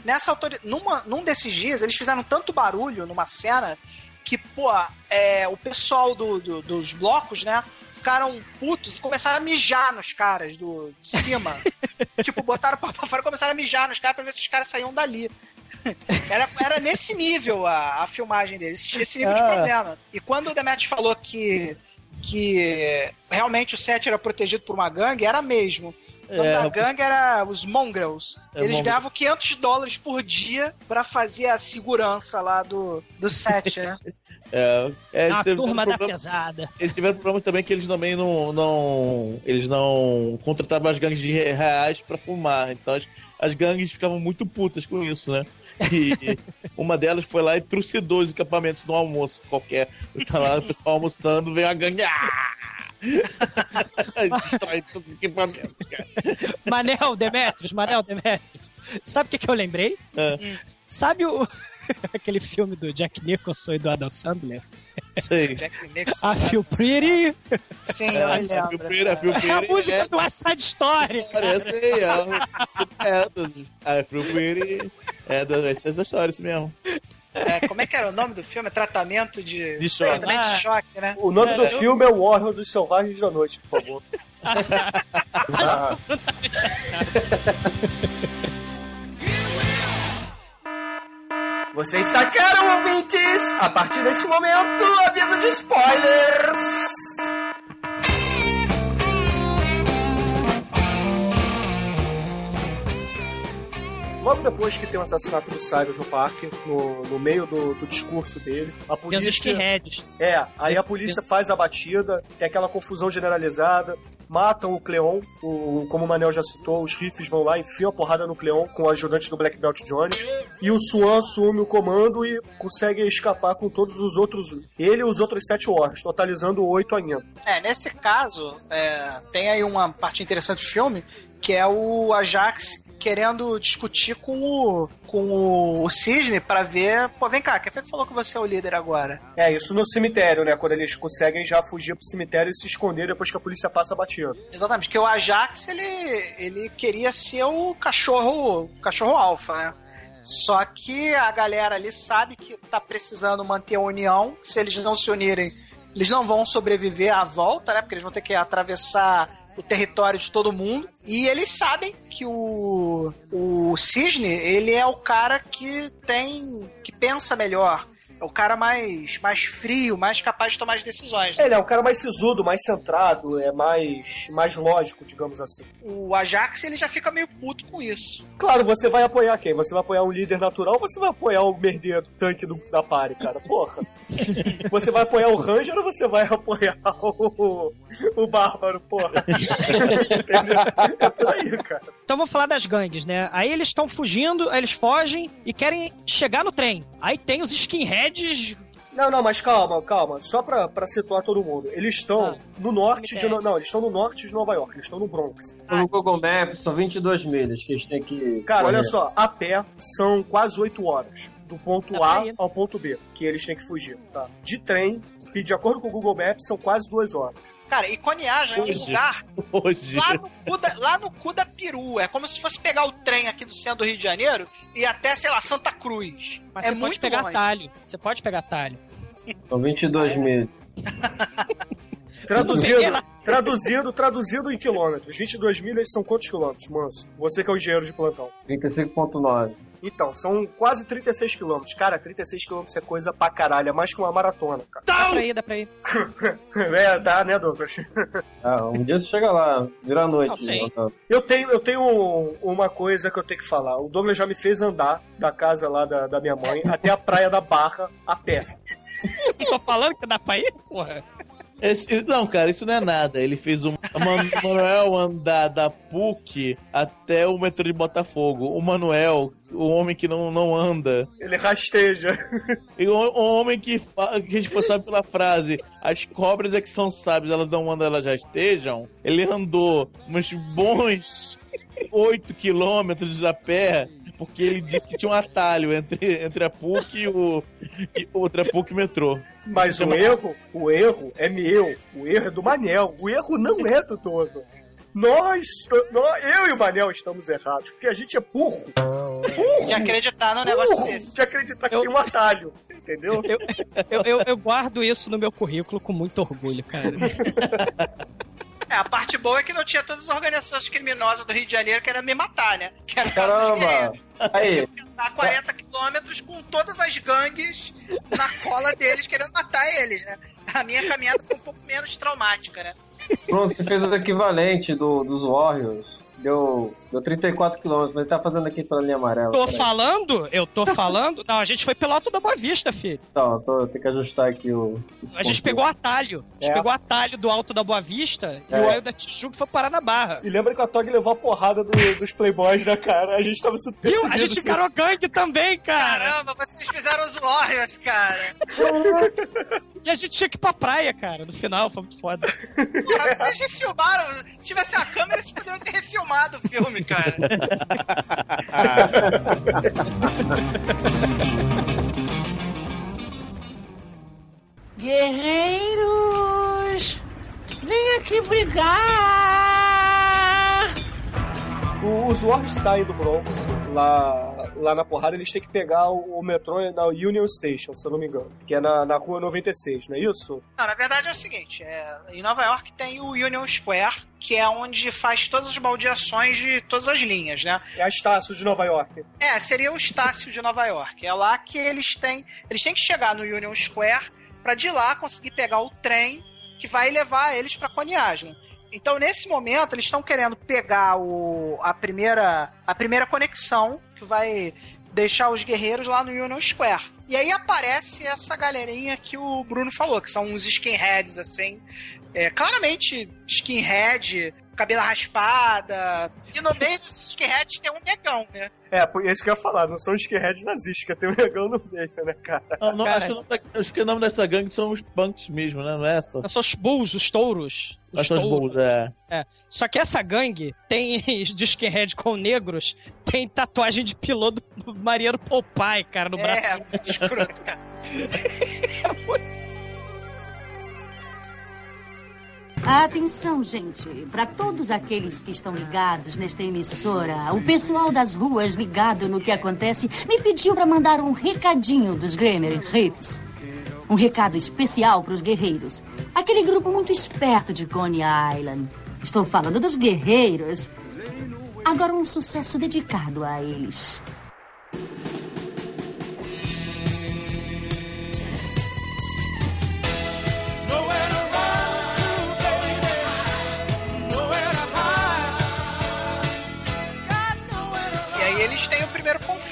Nessa autori... Numa, num desses dias, eles fizeram tanto barulho numa cena que, pô, é, o pessoal do, do, dos blocos, né? Ficaram putos e começaram a mijar nos caras do, de cima. tipo, botaram o pau pra fora e começaram a mijar nos caras pra ver se os caras saíam dali. Era, era nesse nível a, a filmagem deles, esse nível ah. de problema. E quando o Demet falou que, que realmente o set era protegido por uma gangue, era mesmo. O nome é, da gangue era os Mongrels. É Eles ganhavam 500 dólares por dia para fazer a segurança lá do, do set, né? É, é, a turma da pesada. Eles tiveram problema também que eles também não, não. Eles não contratavam as gangues de reais pra fumar. Então as, as gangues ficavam muito putas com isso, né? E uma delas foi lá e trucidou os equipamentos no almoço qualquer. Tá lá o pessoal almoçando, vem a gangue. Ah! Destrói todos os equipamentos, cara. Manel Demetrios, Manel Demetrios. Sabe o que, que eu lembrei? É. Sabe o. Aquele filme do Jack Nicholson e do Adam Sandler. Sei. Nicholson. I Feel Pretty. Sim, é, eu lembro. Feel pretty, I Feel Pretty. É a música é... do West Side Story. Cara, sei, é, é do I Feel Pretty. É do West Side Story, isso mesmo. É, como é que era o nome do filme? Tratamento de, de choque. Tratamento ah, de choque, né? O nome é, do filme é O Warrior dos Selvagens da Noite, por favor. ah. Vocês sacaram, ouvintes? A partir desse momento, aviso de spoilers! Logo depois que tem o assassinato do Cyrus no parque, no, no meio do, do discurso dele, a polícia. É, aí a polícia faz a batida, tem aquela confusão generalizada, matam o Cleon, o, como o Manel já citou, os Riffs vão lá, enfiam a porrada no Cleon com o ajudante do Black Belt Johnny, e o Swan assume o comando e consegue escapar com todos os outros, ele e os outros sete Warriors, totalizando oito ainda. É, nesse caso, é, tem aí uma parte interessante do filme, que é o Ajax querendo discutir com o, com o Cisne para ver. Pô, vem cá, quem foi que falou que você é o líder agora? É, isso no cemitério, né? Quando eles conseguem já fugir pro cemitério e se esconder depois que a polícia passa batendo. Exatamente, porque o Ajax ele, ele queria ser o cachorro, o cachorro alfa, né? Só que a galera ali sabe que tá precisando manter a união. Se eles não se unirem, eles não vão sobreviver à volta, né? Porque eles vão ter que atravessar o território de todo mundo. E eles sabem que o, o Cisne, ele é o cara que tem. que pensa melhor. É o cara mais, mais frio, mais capaz de tomar as decisões. Né? Ele é o cara mais sisudo, mais centrado, é mais, mais lógico, digamos assim. O Ajax, ele já fica meio puto com isso. Claro, você vai apoiar quem? Você vai apoiar um líder natural ou você vai apoiar o merdeiro, tanque do, da pare, cara? Porra. Você vai apoiar o Ranger ou você vai apoiar o, o Bárbaro, porra? Entendeu? É por aí, cara. Então vamos falar das gangues, né? Aí eles estão fugindo, aí eles fogem e querem chegar no trem. Aí tem os skinheads não, não, mas calma, calma. Só pra, pra situar todo mundo. Eles estão ah, no norte de. No... Não, eles estão no norte de Nova York, eles estão no Bronx. Ah. No Google Maps são 22 milhas que eles têm que. Cara, correr. olha só, a pé são quase 8 horas. Do ponto tá A ao ponto B, que eles têm que fugir, tá? De trem, e de acordo com o Google Maps, são quase 2 horas. Cara, e Coniagem é um lugar Hoje. Lá, no cu da, lá no cu da peru. É como se fosse pegar o trem aqui do centro do Rio de Janeiro e até, sei lá, Santa Cruz. Mas é você muito pode pegar longe. talho. Você pode pegar talho. São 22 ah, mil. Traduzindo, traduzindo, traduzindo em quilômetros. 22 milhas são quantos quilômetros, manso? Você que é o engenheiro de plantão. 35,9. Então, são quase 36 quilômetros. Cara, 36 quilômetros é coisa pra caralho. É mais que uma maratona, cara. Dá pra ir, dá pra ir. é, dá, né, Douglas? Ah, um dia você chega lá, vira a noite. Não, eu tenho, eu tenho uma coisa que eu tenho que falar. O Douglas já me fez andar da casa lá da, da minha mãe até a praia da Barra a pé. Tô falando que dá pra ir, porra. Esse, não, cara, isso não é nada. Ele fez o Manuel andar da PUC até o metrô de Botafogo. O Manuel, o homem que não, não anda. Ele rasteja. E o, o homem que, que a gente sabe pela frase: as cobras é que são sábias, elas não andam, elas rastejam. Ele andou uns bons 8 quilômetros a pé porque ele disse que tinha um atalho entre, entre a PUC e o e outra PUC metrô. Mas o erro, o erro é meu, o erro é do Manel, o erro não é do todo. Nós, nós, eu e o Manel estamos errados, porque a gente é burro. Burro! De acreditar no burro, negócio desse. De acreditar que eu, tem um atalho, entendeu? Eu, eu, eu, eu guardo isso no meu currículo com muito orgulho, cara. É, a parte boa é que não tinha todas as organizações criminosas do Rio de Janeiro querendo me matar, né? Que era Caramba! Aí. A 40 quilômetros com todas as gangues na cola deles querendo matar eles, né? A minha caminhada foi um pouco menos traumática, né? Pronto, você fez o equivalente do, dos Warriors Deu, deu 34 quilômetros, mas ele tá fazendo aqui pela linha amarela. Tô falando? Eu tô falando? Não, a gente foi pelo alto da Boa Vista, filho. Então, tô, tem que ajustar aqui o. a gente pegou o atalho. A gente é. pegou o atalho do alto da Boa Vista é. e o da Tijuca foi parar na barra. E lembra que a Tog levou a porrada do, dos Playboys, né, cara? A gente tava sendo perseguido. A gente virou gangue também, cara. Caramba, vocês fizeram os Warriors, cara. e a gente tinha que ir pra praia, cara, no final, foi muito foda. Porra, vocês refilmaram. Se tivesse a câmera, vocês poderiam ter refilmado filmado o filme, cara. Guerreiros, vem aqui brigar! Os Warriors saem do Bronx lá lá na porrada, eles têm que pegar o, o, metrô na Union Station, se eu não me engano, que é na, na rua 96, não é isso? Não, na verdade é o seguinte: é, em Nova York tem o Union Square, que é onde faz todas as baldeações de todas as linhas, né? É a Estácio de Nova York. É, seria o Estácio de Nova York. É lá que eles têm. Eles têm que chegar no Union Square para de lá conseguir pegar o trem que vai levar eles para Coney Island. Então, nesse momento, eles estão querendo pegar o, a, primeira, a primeira conexão que vai deixar os guerreiros lá no Union Square. E aí aparece essa galerinha que o Bruno falou, que são uns skinheads, assim. É, claramente skinhead, cabelo raspada. E no meio dos skinheads tem um negão, né? É, é isso que eu ia falar, não são skinheads nazistas, tem um negão no meio, né, cara? Não, não, cara, acho, que o nome da, acho que o nome dessa gangue são os punks mesmo, né? Não é essa? São os bulls, os touros. Os touros. bulls, é. é. Só que essa gangue tem de skinhead com negros, tem tatuagem de piloto do marinheiro Popeye, cara, no braço. É, muito escroto, cara. é muito Atenção, gente. Para todos aqueles que estão ligados nesta emissora, o pessoal das ruas ligado no que acontece me pediu para mandar um recadinho dos Glamour Hips. Um recado especial para os guerreiros. Aquele grupo muito esperto de Coney Island. Estou falando dos guerreiros. Agora um sucesso dedicado a eles.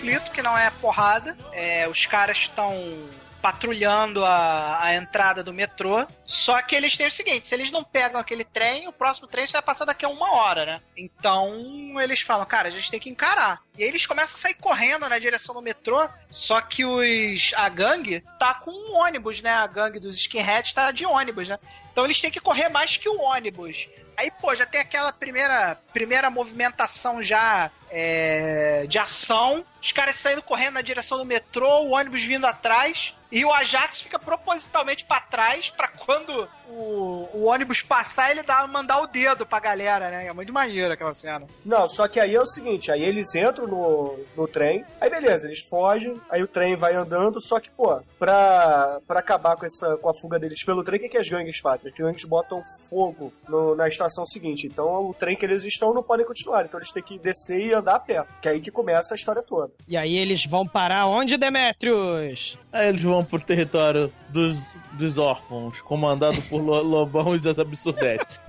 Conflito, que não é porrada. É, os caras estão patrulhando a, a entrada do metrô. Só que eles têm o seguinte: se eles não pegam aquele trem, o próximo trem só vai passar daqui a uma hora, né? Então eles falam, cara, a gente tem que encarar. E aí eles começam a sair correndo na direção do metrô. Só que os a gangue tá com um ônibus, né? A gangue dos skinheads tá de ônibus, né? Então eles têm que correr mais que o ônibus. Aí, pô, já tem aquela primeira, primeira movimentação já é, de ação. Os caras saindo correndo na direção do metrô, o ônibus vindo atrás. E o Ajax fica propositalmente para trás para quando o, o, ônibus passar, ele dá, mandar o dedo pra galera, né? É muito maneiro aquela cena. Não, só que aí é o seguinte, aí eles entram no, no trem, aí beleza, eles fogem, aí o trem vai andando, só que, pô, pra, pra acabar com, essa, com a fuga deles pelo trem, o que, que as gangues fazem? As gangues botam fogo no, na estação seguinte. Então o trem que eles estão não podem continuar, então eles têm que descer e andar a pé, que é aí que começa a história toda. E aí eles vão parar onde, Demetrius? Aí eles vão pro território dos, dos órfãos, comandado por Lobão e das Absurdetes.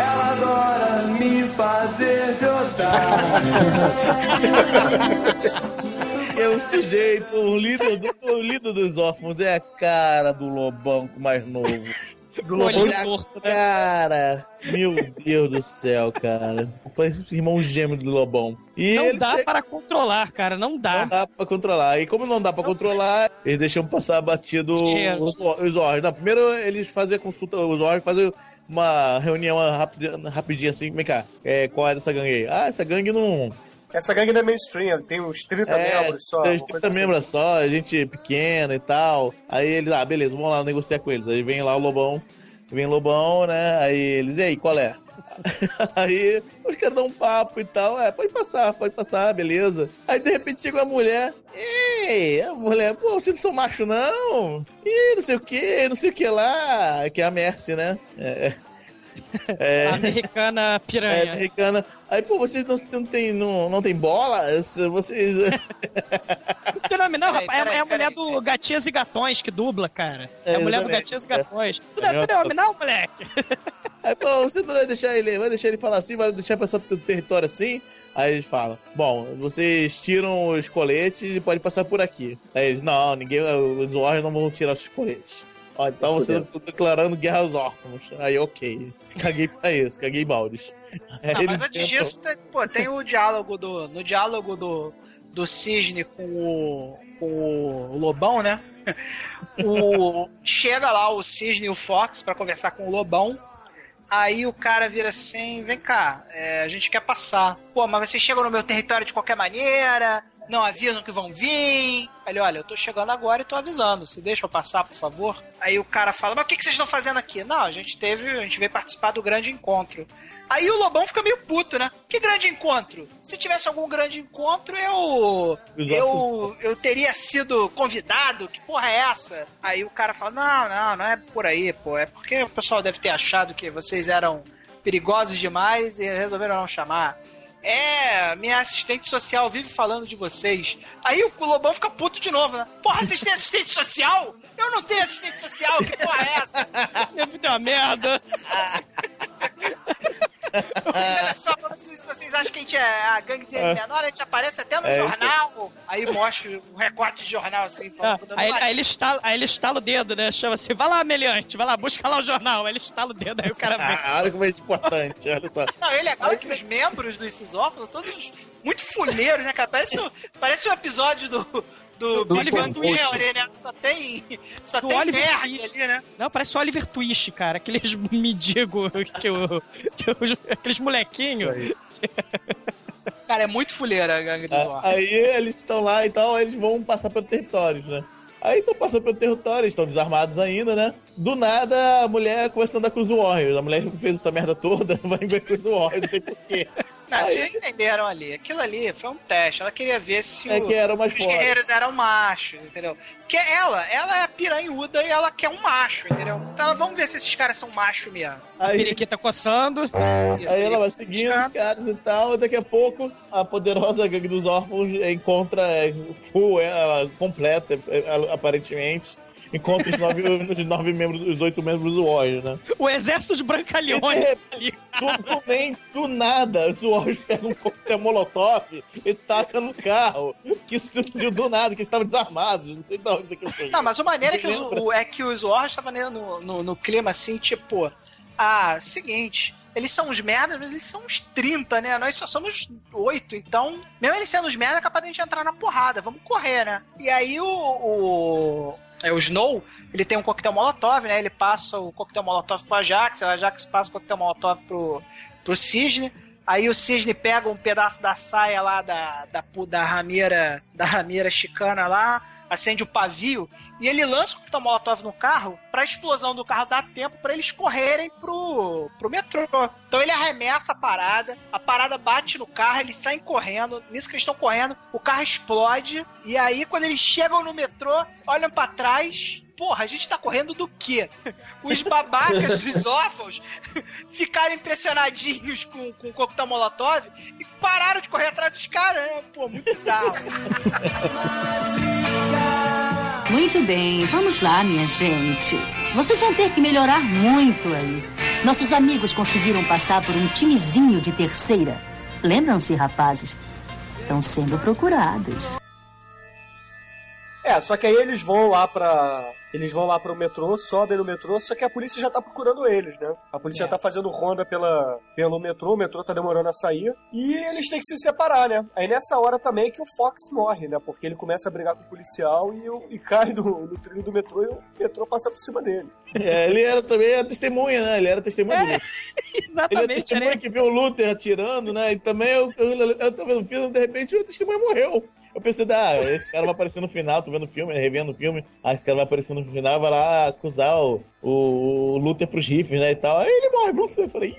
Ela adora me fazer de É um sujeito, um líder, do, um líder dos órfãos é a cara do Lobão mais novo. Do Lobão torto, né? Cara, meu Deus do céu, cara. Irmão gêmeo do Lobão. E não dá chega... para controlar, cara, não dá. Não dá para controlar. E como não dá para controlar, eles deixam passar batido os, os. Não, primeiro eles fazem consulta, os órgãos fazem uma reunião rapidinha, rapidinha assim, vem cá, é, qual é dessa gangue aí? Ah, essa gangue não... Essa gangue não é mainstream, tem uns 30 é, membros só. Tem uns 30 assim. membros assim. só, gente pequena e tal. Aí eles, ah, beleza, vamos lá negociar com eles. Aí vem lá o Lobão, vem o Lobão, né? Aí eles, e aí, qual é? Aí os caras dão um papo e tal. É, pode passar, pode passar, beleza. Aí de repente chega uma mulher. Ei, a mulher, pô, vocês não são macho, não? Ih, não sei o que, não sei o que lá. Que é a Mercy, né? É. É, americana piranha. É, americana. Aí, pô, vocês não, não, tem, não, não tem bola? Vocês. não tem nome, não, rapaz. é, é a mulher do Gatinhas e Gatões que dubla, cara. É, é a mulher do Gatinhas e Gatões. Tu não é, tu não é homem, não, moleque? Aí, pô, você não vai deixar ele. Vai deixar ele falar assim, vai deixar passar pro território assim? Aí eles falam: Bom, vocês tiram os coletes e pode passar por aqui. Aí eles: Não, ninguém, os Warriors não vão tirar os coletes. Ó, então você tá declarando guerra aos órfãos. Aí, ok. Caguei pra isso, caguei baldes. Não, mas antes disso, tem, pô, tem o diálogo do. No diálogo do, do Cisne com o, com o Lobão, né? O, chega lá o Cisne e o Fox para conversar com o Lobão. Aí o cara vira assim: vem cá, é, a gente quer passar. Pô, mas vocês chegam no meu território de qualquer maneira, não avisam que vão vir. Ele, olha, eu tô chegando agora e tô avisando. Se deixa eu passar, por favor? Aí o cara fala, mas o que, que vocês estão fazendo aqui? Não, a gente teve, a gente veio participar do grande encontro. Aí o Lobão fica meio puto, né? Que grande encontro? Se tivesse algum grande encontro, eu. Eu, eu teria sido convidado? Que porra é essa? Aí o cara fala: Não, não, não é por aí, pô. É porque o pessoal deve ter achado que vocês eram perigosos demais e resolveram não chamar. É, minha assistente social vive falando de vocês. Aí o Lobão fica puto de novo, né? Porra, vocês têm assistente social? Eu não tenho assistente social, que porra é essa? Minha vida é uma merda. Olha só, se vocês acham que a gente é a ganguezinha é. menor, a gente aparece até no é jornal. Isso. Aí mostra um recorte de jornal assim. Falando, ah, aí, aí, ele estala, aí ele estala o dedo, né? Chama assim, vai lá, meliante, vai lá, busca lá o jornal. Aí ele estala o dedo, aí o cara vem. Ah, olha como é importante, olha só. Não, ele é legal que os membros desses órfãos, todos muito fuleiros, né, cara? Parece, parece um episódio do do, do Oliver Twist ali, né? Só tem, só do tem Oliver nerd Twist. ali, né? Não, parece o Oliver Twist, cara. Aqueles mendigos, que eu, que eu, aqueles molequinhos. Cara, é muito fuleira a gangue do ah, Aí eles estão lá e tal, eles vão passar pelo território, né? Aí estão passando pelo território, estão desarmados ainda, né? Do nada, a mulher começa a andar com os Warriors. A mulher que fez essa merda toda vai ver com os Warriors, não sei porquê. Não, Aí... vocês entenderam ali. Aquilo ali foi um teste. Ela queria ver se é o... os fora. guerreiros eram machos, entendeu? Porque ela, ela é piranhuda e ela quer um macho, entendeu? Então ela, vamos ver se esses caras são macho mesmo. Aí, a periquita coçando. Aí ela vai seguindo os caras e tal, e daqui a pouco a poderosa gangue dos órfãos encontra é, full, é, completa, é, aparentemente encontra os nove, os nove membros, os oito membros do Warrior, né? O exército de brancalhões. É, do, nem do nada, os Warriors pegam um coquetel molotov e taca no carro. Que surgiu do nada, que eles estavam desarmados. Não sei de onde isso aqui foi. Não, mas o maneiro é que, os, o, é que os Warriors estavam no, no, no clima assim, tipo, ah, seguinte, eles são uns merdas, mas eles são uns 30, né? Nós só somos 8, então, mesmo eles sendo uns merda, é capaz de a gente entrar na porrada, vamos correr, né? E aí o, o, é, o Snow, ele tem um coquetel molotov, né? Ele passa o coquetel molotov pro Ajax, o Ajax passa o coquetel molotov pro, pro Cisne. Aí o Cisne pega um pedaço da saia lá da, da, da rameira da rameira chicana lá, acende o pavio e ele lança o coquetel molotov no carro pra explosão do carro dar tempo para eles correrem pro, pro metrô. Então ele arremessa a parada, a parada bate no carro, eles saem correndo. Nisso que eles estão correndo, o carro explode. E aí, quando eles chegam no metrô, olham para trás, porra, a gente tá correndo do quê? Os babacas, os órfãos, ficaram impressionadinhos com, com o coquetel molotov e pararam de correr atrás dos caras, né? Pô, muito bizarro. Muito bem, vamos lá, minha gente. Vocês vão ter que melhorar muito aí. Nossos amigos conseguiram passar por um timezinho de terceira. Lembram-se, rapazes? Estão sendo procurados. É, só que aí eles vão lá pra. Eles vão lá pro metrô, sobem no metrô, só que a polícia já tá procurando eles, né? A polícia é. já tá fazendo ronda pela, pelo metrô, o metrô tá demorando a sair. E eles têm que se separar, né? Aí nessa hora também que o Fox morre, né? Porque ele começa a brigar com o policial e, e cai no, no trilho do metrô e o metrô passa por cima dele. É, ele era também a testemunha, né? Ele era testemunha é, Exatamente. Ele é testemunha né? que viu o Luther atirando, né? E também eu, eu, eu, eu tô vendo o filme, de repente o testemunha morreu. Eu pensei, ah, esse cara vai aparecer no final, tô vendo o filme, revendo o filme, ah, esse cara vai aparecer no final, vai lá acusar o, o, o Luther pros rifles, né, e tal. Aí ele morre, Bruce, eu falei,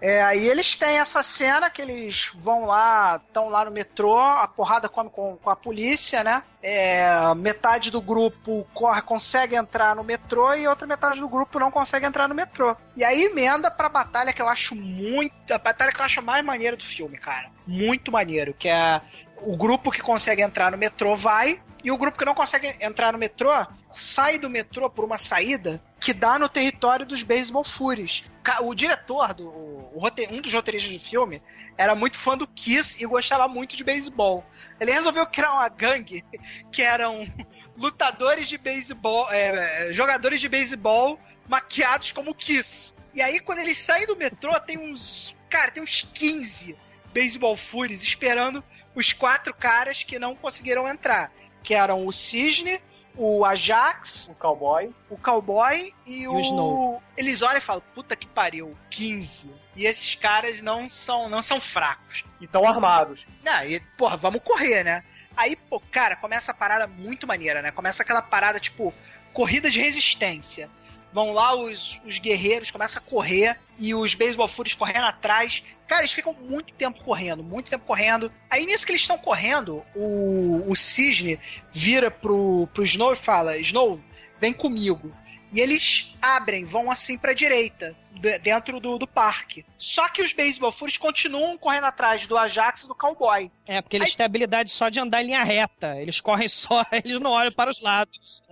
é, aí eles têm essa cena que eles vão lá, estão lá no metrô, a porrada come com, com a polícia, né? É, metade do grupo corre, consegue entrar no metrô e outra metade do grupo não consegue entrar no metrô. E aí emenda pra batalha que eu acho muito. A batalha que eu acho mais maneira do filme, cara. Muito maneiro. Que é o grupo que consegue entrar no metrô vai, e o grupo que não consegue entrar no metrô sai do metrô por uma saída que dá no território dos Baseball Furies. O diretor, do, o, um dos roteiristas do filme, era muito fã do Kiss e gostava muito de beisebol. Ele resolveu criar uma gangue que eram lutadores de beisebol, é, jogadores de beisebol maquiados como Kiss. E aí, quando eles saem do metrô, tem uns. Cara, tem uns 15 Baseball Furies esperando os quatro caras que não conseguiram entrar que eram o Cisne, o Ajax, o Cowboy, o Cowboy e, e o... o Snow. Eles olham e falam: "Puta que pariu, 15". E esses caras não são não são fracos. E estão armados. Não, e porra, vamos correr, né? Aí, pô, cara, começa a parada muito maneira, né? Começa aquela parada tipo corrida de resistência. Vão lá os, os guerreiros, começam a correr e os Baseball Furies correndo atrás. Cara, eles ficam muito tempo correndo, muito tempo correndo. Aí nisso que eles estão correndo, o, o Cisne vira pro, pro Snow e fala: Snow, vem comigo. E eles abrem, vão assim pra direita, dentro do, do parque. Só que os Baseball Furies continuam correndo atrás do Ajax e do Cowboy. É, porque eles Aí... têm habilidade só de andar em linha reta. Eles correm só, eles não olham para os lados.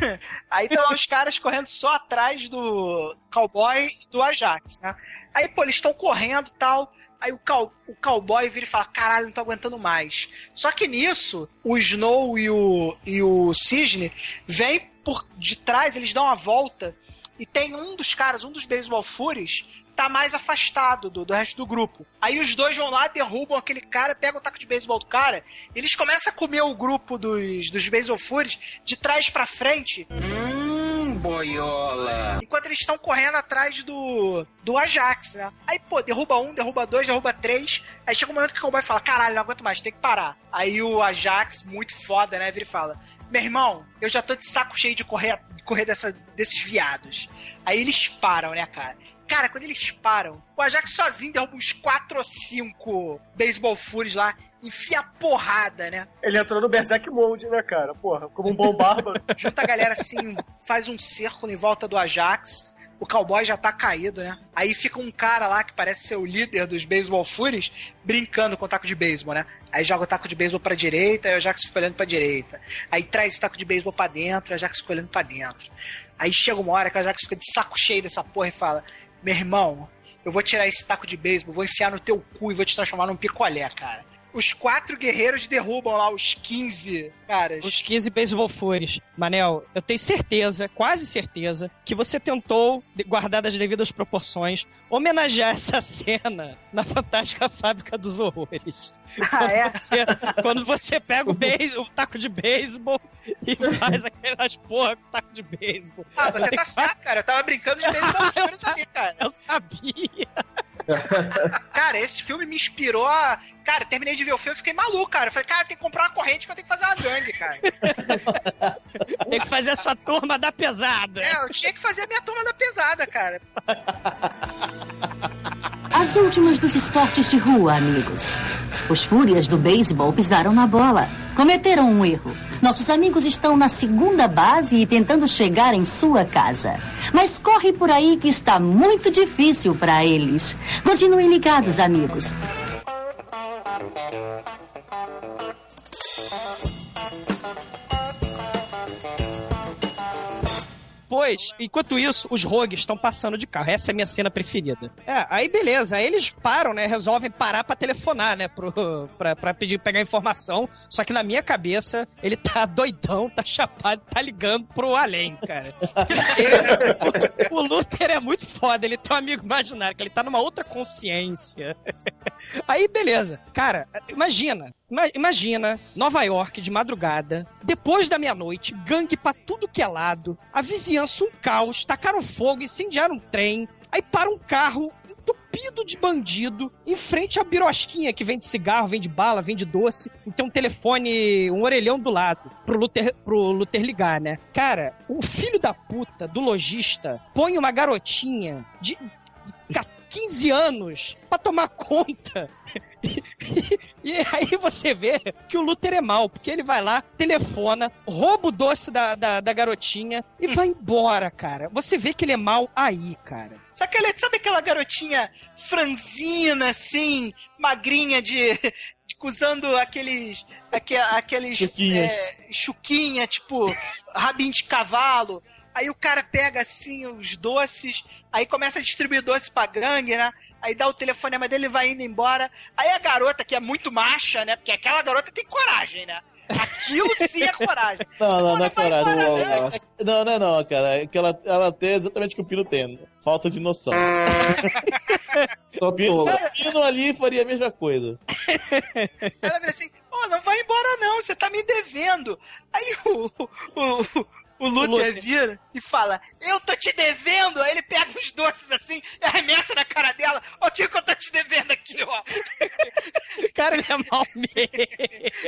Aí estão os caras correndo só atrás do cowboy e do Ajax, né? Aí, pô, eles estão correndo tal. Aí o, cow, o cowboy vira e fala: caralho, não tô aguentando mais. Só que nisso, o Snow e o, e o Cisne vêm por de trás, eles dão uma volta. E tem um dos caras, um dos Baseball Furies, tá mais afastado do, do resto do grupo. Aí os dois vão lá, derrubam aquele cara, pegam o taco de beisebol do cara, eles começam a comer o grupo dos, dos Baseball Furies de trás para frente. Hum, boiola. Enquanto eles estão correndo atrás do, do Ajax, né? Aí, pô, derruba um, derruba dois, derruba três. Aí chega um momento que o cowboy fala: caralho, não aguento mais, tem que parar. Aí o Ajax, muito foda, né, vira e fala: meu irmão, eu já tô de saco cheio de correr, correr dessa, desses viados. Aí eles param, né, cara? Cara, quando eles param, o Ajax sozinho derruba uns 4 ou 5 Baseball Furies lá, enfia porrada, né? Ele entrou no Berserk Mode, né, cara? Porra, como um bom bárbaro. Junta a galera assim, faz um círculo em volta do Ajax. O cowboy já tá caído, né? Aí fica um cara lá que parece ser o líder dos Baseball Furies brincando com o taco de beisebol, né? Aí joga o taco de beisebol pra direita, aí o Ajax fica olhando pra direita. Aí traz o taco de beisebol pra dentro, o Ajax fica olhando pra dentro. Aí chega uma hora que o Ajax fica de saco cheio dessa porra e fala: meu irmão, eu vou tirar esse taco de beisebol, vou enfiar no teu cu e vou te transformar num picolé, cara os quatro guerreiros derrubam lá os 15 caras. Os 15 beisebol flores. Manel, eu tenho certeza, quase certeza, que você tentou, guardar das devidas proporções, homenagear essa cena na Fantástica Fábrica dos Horrores. Ah, é? Você, quando você pega o, beisebol, o taco de beisebol e faz aquelas porra com taco de beisebol. Ah, você tá certo, cara. Eu tava brincando de beisebol eu, ali, cara. Eu sabia. Cara, esse filme me inspirou a Cara, terminei de ver o filme e fiquei maluco, cara. Eu falei, cara, tem que comprar uma corrente que eu tenho que fazer uma gangue, cara. tem que fazer a sua turma da pesada. É, eu tinha que fazer a minha turma da pesada, cara. As últimas dos esportes de rua, amigos. Os fúrias do beisebol pisaram na bola. Cometeram um erro. Nossos amigos estão na segunda base e tentando chegar em sua casa. Mas corre por aí que está muito difícil para eles. Continuem ligados, amigos. Depois, enquanto isso, os rogues estão passando de carro. Essa é a minha cena preferida. É, aí beleza, aí eles param, né? Resolvem parar pra telefonar, né? Pro, pra, pra pedir, pegar informação. Só que na minha cabeça, ele tá doidão, tá chapado, tá ligando pro além, cara. Ele, o, o Luther é muito foda, ele tem um amigo imaginário, que ele tá numa outra consciência. Aí, beleza. Cara, imagina. Imagina, Nova York de madrugada, depois da meia-noite, gangue pra tudo que é lado, a vizinhança um caos, tacaram fogo, incendiaram um trem, aí para um carro entupido de bandido em frente à birosquinha que vende cigarro, vende bala, vende doce, e tem um telefone, um orelhão do lado, pro Luther, pro Luther ligar, né? Cara, o filho da puta do lojista põe uma garotinha de 15 anos para tomar conta. E, e, aí você vê que o Luther é mal, porque ele vai lá, telefona, rouba o doce da, da, da, garotinha e vai embora, cara. Você vê que ele é mal aí, cara. Só que ele, sabe aquela garotinha franzina, assim, magrinha de, de usando aqueles. aqueles. É, chuquinha, tipo, rabinho de cavalo. Aí o cara pega assim os doces, aí começa a distribuir doce pra gangue, né? Aí dá o telefonema dele e vai indo embora. Aí a garota, que é muito macha, né? Porque aquela garota tem coragem, né? Aquilo sim é coragem. Não, não, não é coragem. Embora, não, não é não, cara. É que ela, ela tem exatamente o que o Pino tem. Falta de noção. Tô Pino, Pino ali faria a mesma coisa. Ela vira assim, oh, não vai embora não, você tá me devendo. Aí o, o, o Luther, o Luther, vira e fala: Eu tô te devendo! Aí ele pega os doces assim e arremessa na cara dela: Ó, tio, que eu tô te devendo aqui, ó. Cara, ele é mal mesmo.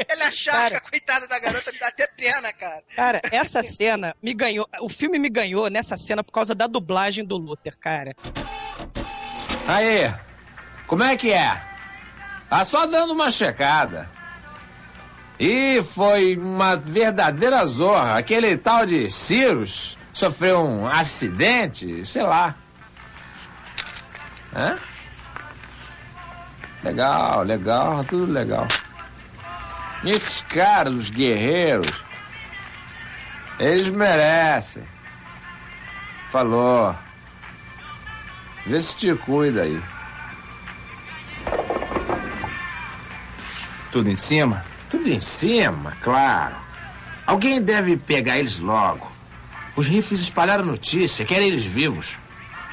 Ele achava a coitada da garota, me dá até pena, cara. Cara, essa cena me ganhou. O filme me ganhou nessa cena por causa da dublagem do Luther, cara. Aí, como é que é? Tá só dando uma checada. E foi uma verdadeira zorra. Aquele tal de Cirus sofreu um acidente, sei lá. Hã? Legal, legal, tudo legal. E esses caras, os guerreiros, eles merecem. Falou. Vê se te cuida aí. Tudo em cima? Tudo em cima, claro. Alguém deve pegar eles logo. Os rifles espalharam notícia, querem eles vivos.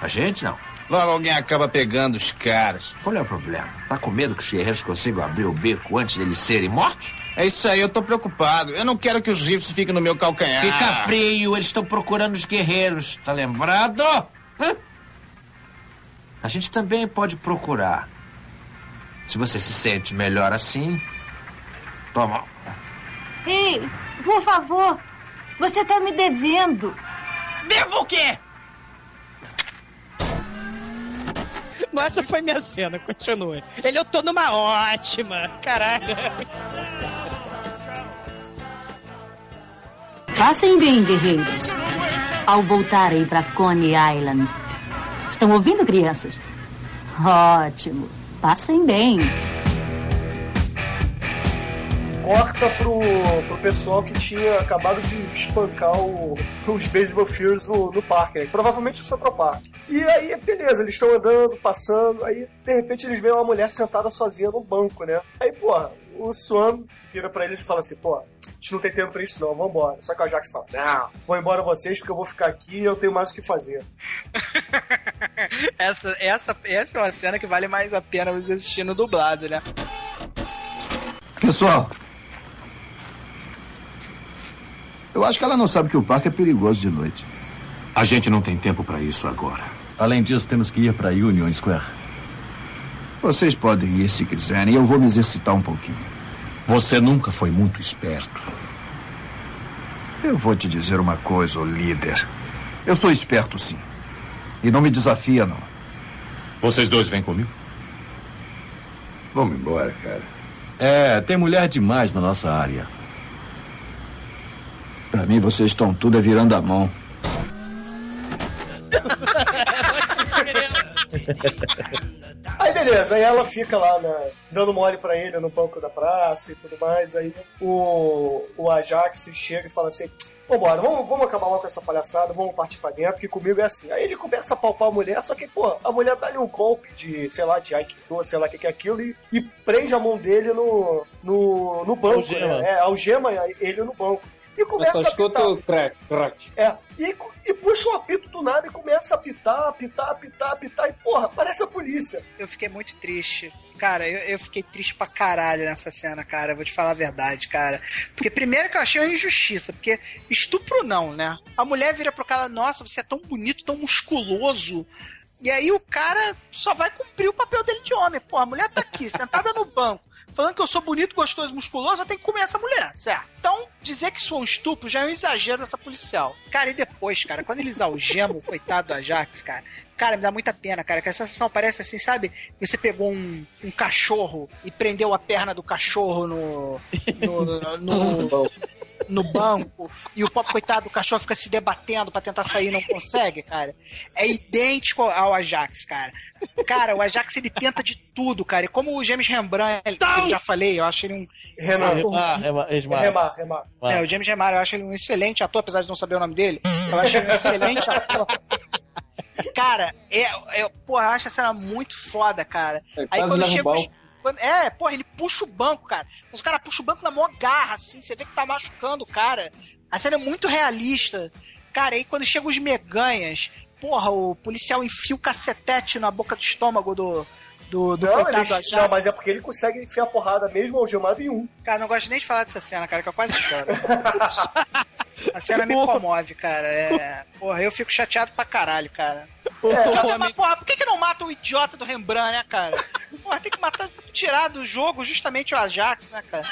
A gente não. Logo alguém acaba pegando os caras. Qual é o problema? Tá com medo que os guerreiros consigam abrir o beco antes deles serem mortos? É isso aí, eu tô preocupado. Eu não quero que os rifles fiquem no meu calcanhar. Fica frio, eles estão procurando os guerreiros. Tá lembrado? Hã? A gente também pode procurar. Se você se sente melhor assim, Toma. Ei, por favor. Você tá me devendo. Devo o quê? Mas essa foi minha cena, continue. Ele, eu tô numa ótima, caralho. Passem bem, guerreiros. Ao voltarem para Coney Island. Estão ouvindo, crianças? Ótimo. Passem bem. Corta pro, pro pessoal que tinha acabado de espancar o, os Baseball Fears no, no parque, né? Provavelmente o Central Park. E aí, beleza, eles estão andando, passando, aí de repente eles veem uma mulher sentada sozinha no banco, né? Aí, porra, o Swan vira pra eles e fala assim, pô, a gente não tem tempo pra isso não, vambora. Só que o Ajax fala, não, vou embora vocês porque eu vou ficar aqui e eu tenho mais o que fazer. essa, essa, essa é uma cena que vale mais a pena você assistir no dublado, né? Pessoal, eu acho que ela não sabe que o parque é perigoso de noite. A gente não tem tempo para isso agora. Além disso, temos que ir para Union Square. Vocês podem ir se quiserem, eu vou me exercitar um pouquinho. Você nunca foi muito esperto. Eu vou te dizer uma coisa, líder. Eu sou esperto, sim. E não me desafia, não. Vocês dois vêm comigo? Vamos embora, cara. É, tem mulher demais na nossa área. Pra mim, vocês estão tudo virando a mão. Aí beleza, aí ela fica lá na, dando mole pra ele no banco da praça e tudo mais. Aí o, o Ajax chega e fala assim: Vambora, vamos, vamos acabar logo com essa palhaçada, vamos partir pra dentro, que comigo é assim. Aí ele começa a palpar a mulher, só que, pô, a mulher dá-lhe um golpe de, sei lá, de Aikido, sei lá o que, que é aquilo, e, e, prende a mão dele no, no, no banco. Algema. Né? É, algema ele no banco e começa a apitar. Crack, crack. É, e, e puxa um apito do nada e começa a apitar, apitar, apitar, apitar, e porra, parece a polícia. Eu fiquei muito triste. Cara, eu, eu fiquei triste pra caralho nessa cena, cara. vou te falar a verdade, cara. Porque primeiro que eu achei uma injustiça, porque estupro não, né? A mulher vira pro cara, nossa, você é tão bonito, tão musculoso. E aí o cara só vai cumprir o papel dele de homem. Pô, a mulher tá aqui, sentada no banco falando que eu sou bonito, gostoso, musculoso, eu tenho que comer essa mulher, certo? Então, dizer que sou um estupro já é um exagero dessa policial. Cara, e depois, cara, quando eles algemam o coitado do Ajax, cara, Cara, me dá muita pena, cara, que a sensação parece assim, sabe? Você pegou um, um cachorro e prendeu a perna do cachorro no. no, no, no, no banco e o pobre coitado do cachorro fica se debatendo para tentar sair e não consegue, cara. É idêntico ao Ajax, cara. Cara, o Ajax ele tenta de tudo, cara. E como o James Rembrandt, ele, eu já falei, eu acho ele um. Remar, remar, remar, remar, remar. É, o James Remar, eu acho ele um excelente ator, apesar de não saber o nome dele. Eu acho ele um excelente ator. Cara, é, é, porra, eu acho a cena muito foda, cara. É, Aí quando chega. Os, quando, é, porra, ele puxa o banco, cara. Mas o cara puxa o banco na maior garra, assim. Você vê que tá machucando o cara. A cena é muito realista. Cara, aí quando chegam os meganhas, porra, o policial enfia o cacetete na boca do estômago do, do, do não, ele, não, mas é porque ele consegue enfiar a porrada mesmo algemado em um. Cara, não gosto nem de falar dessa cena, cara, que eu quase choro. a cena me comove, cara. É... Porra, eu fico chateado pra caralho, cara. É, mas, porra, por que, que não mata o idiota do Rembrandt, né, cara? Porra, tem que matar, tirar do jogo justamente o Ajax, né, cara?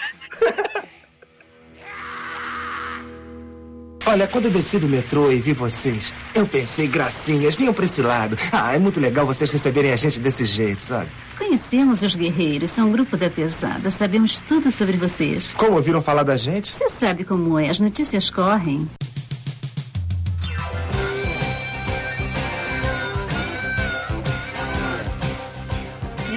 Olha, quando eu desci do metrô e vi vocês, eu pensei, gracinhas, vinham pra esse lado. Ah, é muito legal vocês receberem a gente desse jeito, sabe? Conhecemos os guerreiros, são um grupo da pesada. Sabemos tudo sobre vocês. Como ouviram falar da gente? Você sabe como é, as notícias correm.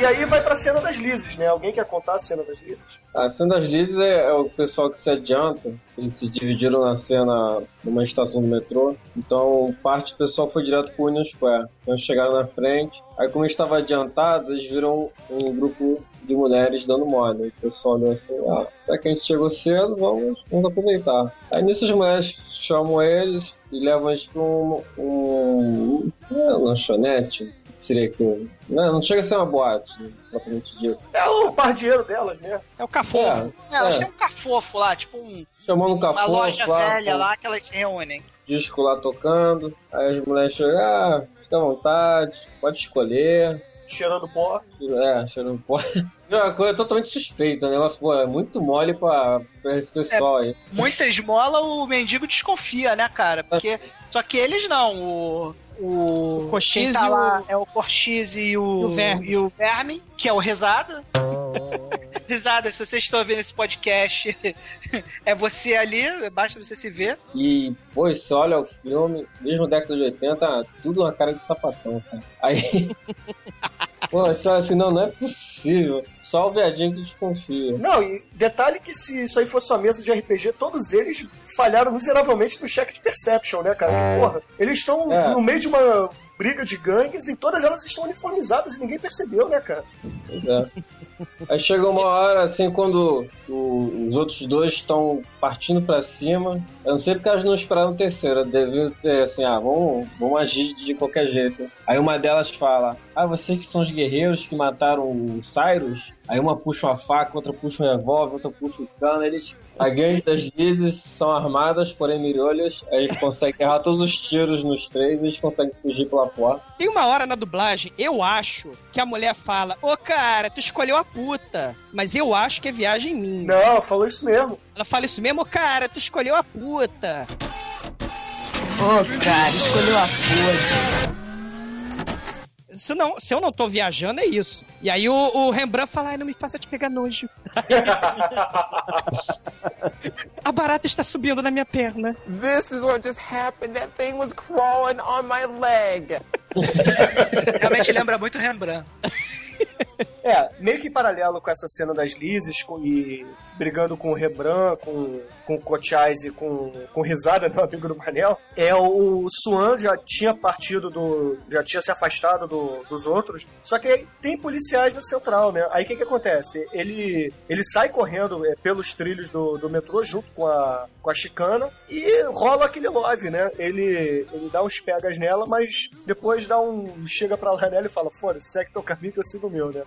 E aí vai pra cena das lises, né? Alguém quer contar a cena das lises? A cena das lises é, é o pessoal que se adianta. Eles se dividiram na cena numa estação do metrô. Então, parte do pessoal foi direto pro Union Square. Então, chegaram na frente. Aí, como estava adiantado, eles viram um grupo de mulheres dando mole. O pessoal olhou assim, ah, já que a gente chegou cedo, vamos, vamos aproveitar. Aí nisso as mulheres chamam eles e levam eles pra um, um lanchonete, seria aquilo? Não, não chega a ser uma boate, propriamente dito. É o pardieiro delas mesmo. É o cafofo. É, é, elas é. têm um cafofo lá, tipo um. Chamando um cafofo. Uma loja lá, velha lá que elas se reúnem. Disco lá tocando, aí as mulheres chegam, ah, fica à vontade, pode escolher. Cheirando pó. É, cheirando pó. É uma coisa totalmente suspeita, o negócio pô, é muito mole pra, pra esse pessoal é, aí. Muita esmola, o mendigo desconfia, né, cara? Porque. Só que eles não, o o, o Cochise tá lá o... é o Corchise e o, e o, Verme. e o Verme, que é o Rezada. Risada, se vocês estão vendo esse podcast, é você ali, basta você se ver. E, pô, você olha o filme, mesmo década de 80, tudo uma cara de sapatão, cara. Aí. Pô, olha assim, não, não é possível. Só o viadinho que desconfia. Não, e detalhe que se isso aí fosse uma mesa de RPG, todos eles falharam miseravelmente no check de perception, né, cara? Que, porra, eles estão É. no meio de uma briga de gangues e todas elas estão uniformizadas e ninguém percebeu, né, cara? Pois é. Aí chega uma hora, assim, quando o- os outros dois estão partindo pra cima. Eu não sei porque elas não esperaram o terceiro. Deviam ter assim, ah, vamos, vamos agir de qualquer jeito. Aí uma delas fala: Ah, vocês que são os guerreiros que mataram o Cyrus? Aí uma puxa uma faca, outra puxa um revólver, outra puxa um cano. Eles, a gangue das Lizes são armadas, porém mirolhas. Aí eles conseguem errar todos os tiros nos três e eles conseguem fugir pela porta. Tem uma hora na dublagem, eu acho, que a mulher fala: Ô cara, tu escolheu a puta. Mas eu acho que é viagem minha. Não, falou isso mesmo. Ela fala isso mesmo, ô cara, tu escolheu a puta. Ô, cara, escolheu a puta. Se, não, se eu não tô viajando, é isso. E aí o, o Rembrandt fala: Ai, não me faça te pegar nojo. a barata está subindo na minha perna. This is what just happened. That thing was crawling on my leg. Realmente lembra muito Rembrandt. É, meio que em paralelo com essa cena das Lizes com, e brigando com o Rebran, com, com o Cochais e com, com Risada, meu amigo do Manel, é o Swan já tinha partido do. já tinha se afastado do- dos outros, só que tem policiais na central, né? Aí o que que acontece? Ele, ele sai correndo é, pelos trilhos do, do metrô junto com a, com a chicana e rola aquele love, né? Ele, ele dá uns pegas nela, mas depois dá um. chega pra lá nela e fala: foda-se, segue teu caminho que eu sigo o meu, né?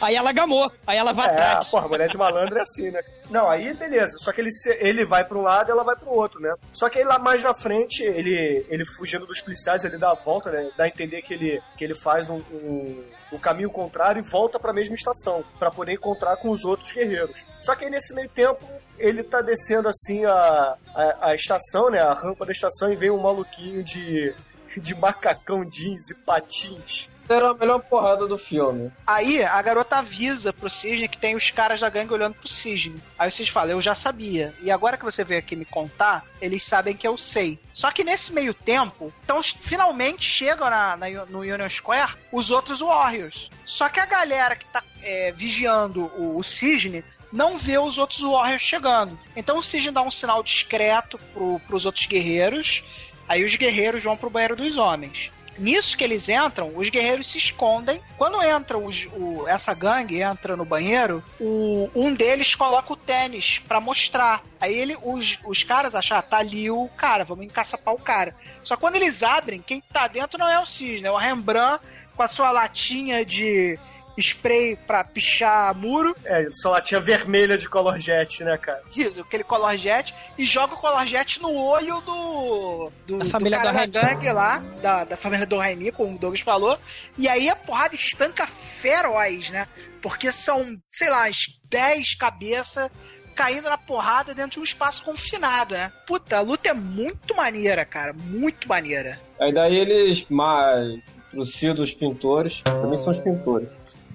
Aí ela gamou, aí ela vai É, atrás. porra, mulher de malandro é assim, né? Não, aí beleza. Só que ele, ele vai pra um lado e ela vai pro outro, né? Só que aí lá mais na frente, ele, ele fugindo dos policiais, ele dá a volta, né? Dá a entender que ele, que ele faz um, um, um caminho contrário e volta pra mesma estação, pra poder encontrar com os outros guerreiros. Só que aí nesse meio tempo, ele tá descendo assim a, a, a estação, né? A rampa da estação e vem um maluquinho de, de macacão jeans e patins. Era a melhor porrada do filme. Aí a garota avisa pro Cisne que tem os caras da gangue olhando pro Cisne. Aí o Cisne fala, eu já sabia. E agora que você veio aqui me contar, eles sabem que eu sei. Só que nesse meio tempo, então finalmente chegam na, na- no Union Square os outros Warriors. Só que a galera que tá é, vigiando o, o Cisne não vê os outros Warriors chegando. Então o Cisne dá um sinal discreto pro, pros outros guerreiros. Aí os guerreiros vão pro banheiro dos homens. Nisso que eles entram, os guerreiros se escondem. Quando entra os- o- essa gangue, entra no banheiro, o- um deles coloca o tênis pra mostrar. Aí ele, os, os caras acham, ah, tá ali o cara, vamos encaçapar o cara. Só quando eles abrem, quem tá dentro não é o Cisne, é o Rembrandt com a sua latinha de spray pra pichar muro. É, só latinha vermelha de color jet, né, cara? Isso, aquele color jet e joga o color jet no olho do. do Da família do cara do da gangue lá, da, da família do Raimi, como o Douglas falou. E aí a porrada estanca feroz, né? Porque são, sei lá, as 10 cabeças caindo na porrada dentro de um espaço confinado, né? Puta, a luta é muito maneira, cara. Muito maneira. Aí daí eles mas, os pintores. Mim são os pintores.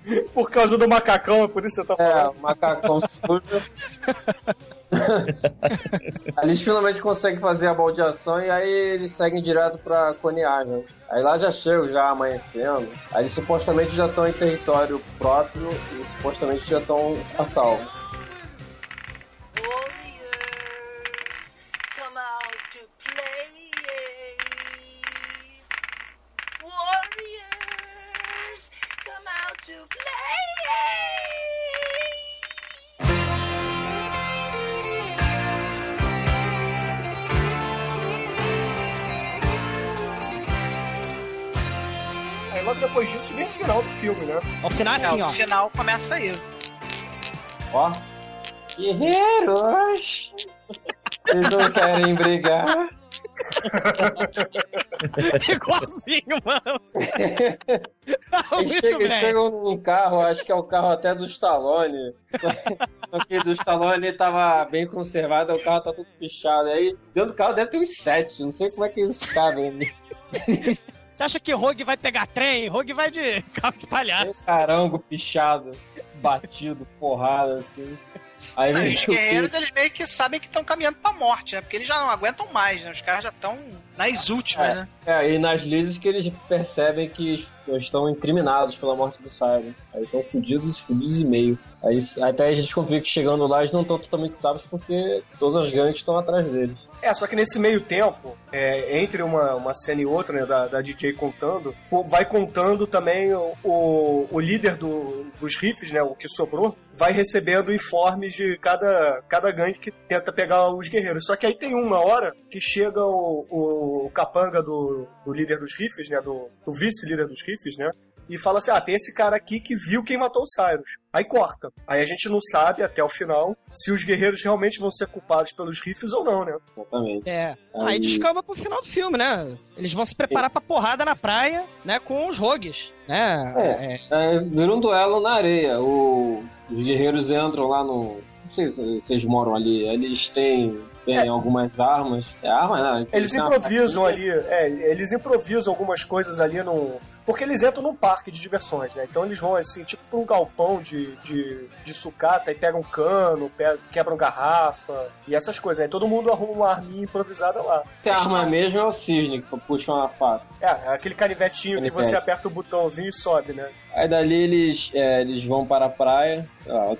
Por causa do macacão, é por isso que você tá É, falando. o macacão sujo. eles finalmente conseguem fazer a baldeação e aí eles seguem direto pra Coney Island. Aí lá já chegam, já amanhecendo. Aí eles supostamente já estão em território próprio e supostamente já estão a salvo. Filme, né? Ao final assim, É, ó. O final começa aí. Ó. Guerreiros! Vocês não querem brigar? Igualzinho, mano. Eles chegam, num carro, acho que é o carro até do Stallone. Só que do Stallone tava bem conservado, o carro tá tudo pichado. Aí dentro do carro deve ter uns sete, não sei como é que eles cabem. Você acha que Rogue vai pegar trem? Rogue vai de carro de palhaço. Carango pichado, batido, porrada, assim. Aí Não, os guerreiros, eles meio que sabem que estão caminhando pra morte, né? Porque eles já não aguentam mais, né? Os caras já estão nas últimas, né? É, e nas lides que eles percebem que estão incriminados pela morte do Siren. Aí estão fudidos, fudidos e meio. Aí até a gente confia que chegando lá eles não estão totalmente sábios porque todas as gangues estão atrás deles. É, só que nesse meio tempo, é, entre uma, uma cena e outra, né, da, da DJ contando, vai contando também o, o, o líder do, dos riffs, né, o que sobrou, vai recebendo informes de cada, cada gangue que tenta pegar os guerreiros. Só que aí tem uma hora que chega o, o capanga do, do líder dos riffs, né, do, do vice-líder dos riffs, né, e fala assim: ah, tem esse cara aqui que viu quem matou o Cyrus. Aí corta. Aí a gente não sabe até o final se os guerreiros realmente vão ser culpados pelos rifles ou não, né? Exatamente. É. Aí descamba pro final do filme, né? Eles vão se preparar pra porrada na praia, né? Com os rogues, né? É, é, vira um duelo na areia. O- os guerreiros entram lá no. Não sei se vocês moram ali. Eles têm, têm algumas armas. É arma, não. Eles tem uma improvisam ali, é, eles improvisam algumas coisas ali no. Porque eles entram num parque de diversões, né? Então eles vão assim, tipo pra um galpão de, de, de sucata e pegam cano, pegam, quebram garrafa e essas coisas. Aí todo mundo arruma uma arminha improvisada lá. Se a arma mesmo é o cisne que puxa uma faca. É, aquele canivetinho que Canivete. você aperta o botãozinho e sobe, né? Aí dali eles, é, eles vão para a praia,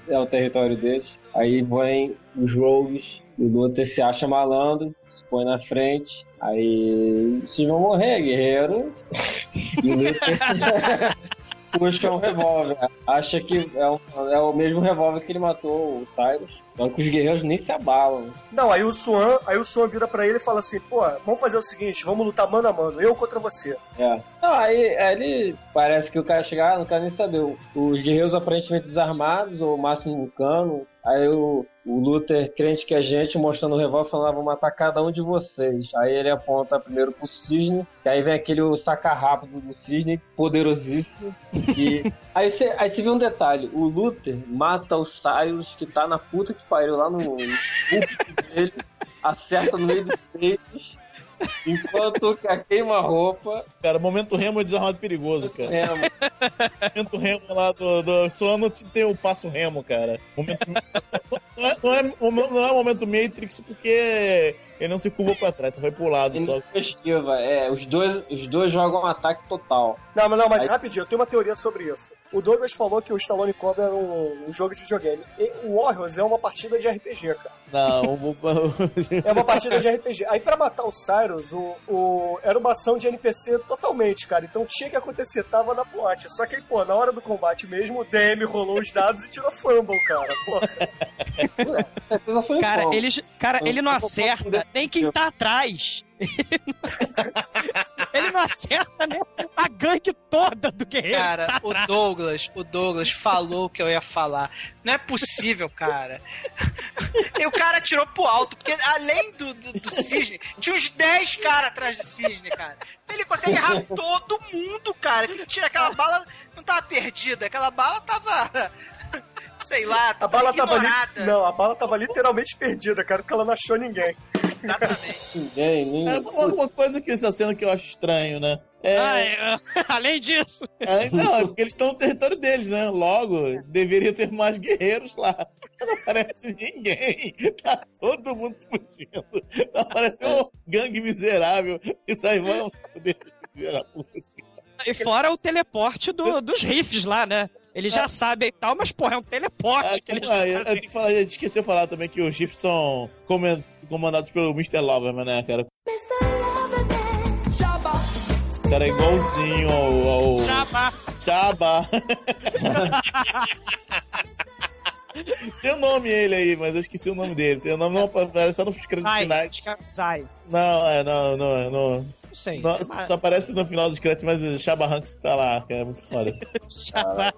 é o território deles. Aí vem os rogues, o Luther se acha malandro, põe na frente. Aí vocês vão morrer, guerreiros. E o puxa um revólver. Acha que é o, é o mesmo revólver que ele matou o Cyrus. Só que os guerreiros nem se abalam. Não, aí o Swan, aí o Swan vira pra ele e fala assim, pô, vamos fazer o seguinte, vamos lutar mano a mano, eu contra você. É. Não, aí, aí ele parece que o cara chegar, ah, não quer nem saber. Os guerreiros aparentemente desarmados, ou máximo um cano. Aí o, o Luther, crente que é gente, mostrando o revólver, falando, ah, vou matar cada um de vocês. Aí ele aponta primeiro pro Cisne, que aí vem aquele saca rápido do Cisne, poderosíssimo. E aí você aí você vê um detalhe, o Luther mata o Cyrus, que tá na puta que pariu lá no, no dele, acerta no meio dos peitos. Enquanto que a queima-roupa. Cara, momento remo é desarmado perigoso, cara. Remo. momento remo lá do, do Sono tem o passo remo, cara. Momento... não, é, não, é, não é momento Matrix porque ele não se curvou pra trás, só foi pro lado Ele só. não esquiva, é, os dois, os dois jogam um ataque total. Não, mas não, mas Aí- rapidinho, eu tenho uma teoria sobre isso. O Douglas falou que o Stallone Cobra era um, um jogo de videogame. E o Warriors é uma partida de RPG, cara. Não, o- É uma partida de RPG. Aí pra matar o Cyrus, o, o- era uma ação de NPC totalmente, cara. Então tinha que acontecer, tava na plot. Só que aí, pô, na hora do combate mesmo, o DM rolou os dados e tirou fumble, cara. Pô. Cara, eles, cara, ele não acerta nem quem tá atrás. ele não acerta nem a gangue toda do guerreiro. Cara, tá o. Douglas, o Douglas falou o que eu ia falar. Não é possível, cara. E o cara tirou pro alto, porque além do, do, do cisne, tinha uns 10 caras atrás do cisne, cara. Ele consegue errar todo mundo, cara. Que tira aquela bala, não tava perdida, aquela bala tava. Sei lá, A bala tava ali. ignorada. Não, a bala tava literalmente perdida, cara, porque ela não achou ninguém. Ninguém, nem. É uma, uma coisa que essa cena que eu acho estranho, né? É... Ah, é, além disso. É, não, é porque eles estão no território deles, né? Logo, deveria ter mais guerreiros lá. Não aparece ninguém. Tá todo mundo fugindo. Não aparece um gangue miserável. Isso aí vamos a puta. E fora o teleporte do- dos riffs lá, né? Eles já sabem e tal, mas, porra, é um teleporte Ah, que eles ah, eu, eu que falar, eu esqueci de falar também que os Chiefs são comandados pelo Mr. Loverman, né, cara? Cara, é igualzinho ao. ao... Chaba. Chaba. Tem o nome ele aí, mas eu esqueci o nome dele. Tem o nome não aparece só nos créditos finais. é Zai. Não, é, não, não, não. Não sei. Não, mas- Só aparece no final dos créditos, mas o Chaba Hanks tá lá, que é muito foda. Chaba.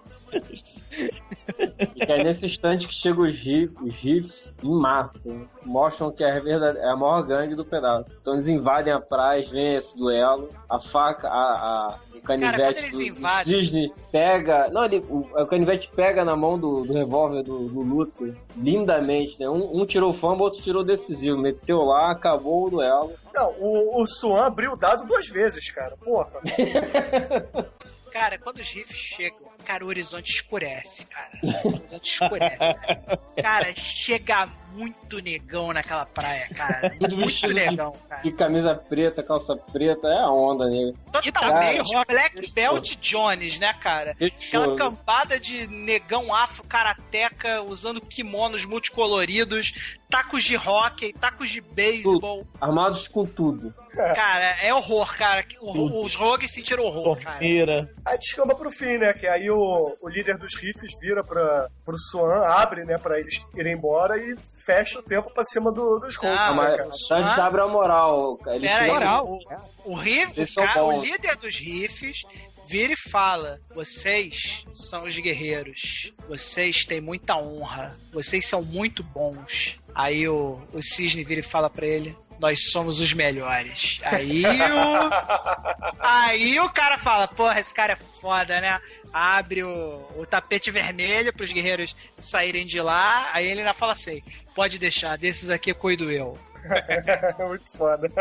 E aí nesse instante que chegam os riffs, os riffs em massa, né? mostram que é a, verdade, é a maior gangue do pedaço. Então eles invadem a praia, vem esse duelo, a faca, a, a- o Cara, canivete eles do, do invadem- Disney pega. Não, ele, o, o canivete pega na mão do, do revólver do, do Luther, lindamente, né? Um, um tirou o fumble, outro tirou decisivo. Meteu lá, acabou o duelo. Não, o, o Swan abriu o dado duas vezes, cara. Porra. Cara, quando os riffs chegam, cara, o horizonte escurece, cara. O horizonte escurece. Cara, cara chega muito negão naquela praia, cara. Tudo muito negão, de, cara. de camisa preta, calça preta, é a onda nele. Totalmente Black Belt Jones, né, cara? Aquela campada de negão afro karateca usando kimonos multicoloridos, tacos de hockey, tacos de beisebol. Armados com tudo. Cara, é horror, cara. O- Os rogues sentiram horror, cara. Aí descamba pro fim, né? Que aí o, o líder dos riffs vira pra, pro Swan, abre, né, pra eles irem embora e fecha o tempo pra cima do- dos rogues, Ah, né, cara? a gente abre a moral. cara. Ele Pera aí, tem- o, o, riff, o, cara- o líder dos riffs vira e fala: Vocês são os guerreiros, vocês têm muita honra, vocês são muito bons. Aí o, o Cisne vira e fala pra ele: Nós somos os melhores. Aí o. Aí o cara fala: Porra, esse cara é foda, né? Abre o, o tapete vermelho pros guerreiros saírem de lá. Aí ele ainda fala assim: Pode deixar, desses aqui eu cuido eu. Muito foda.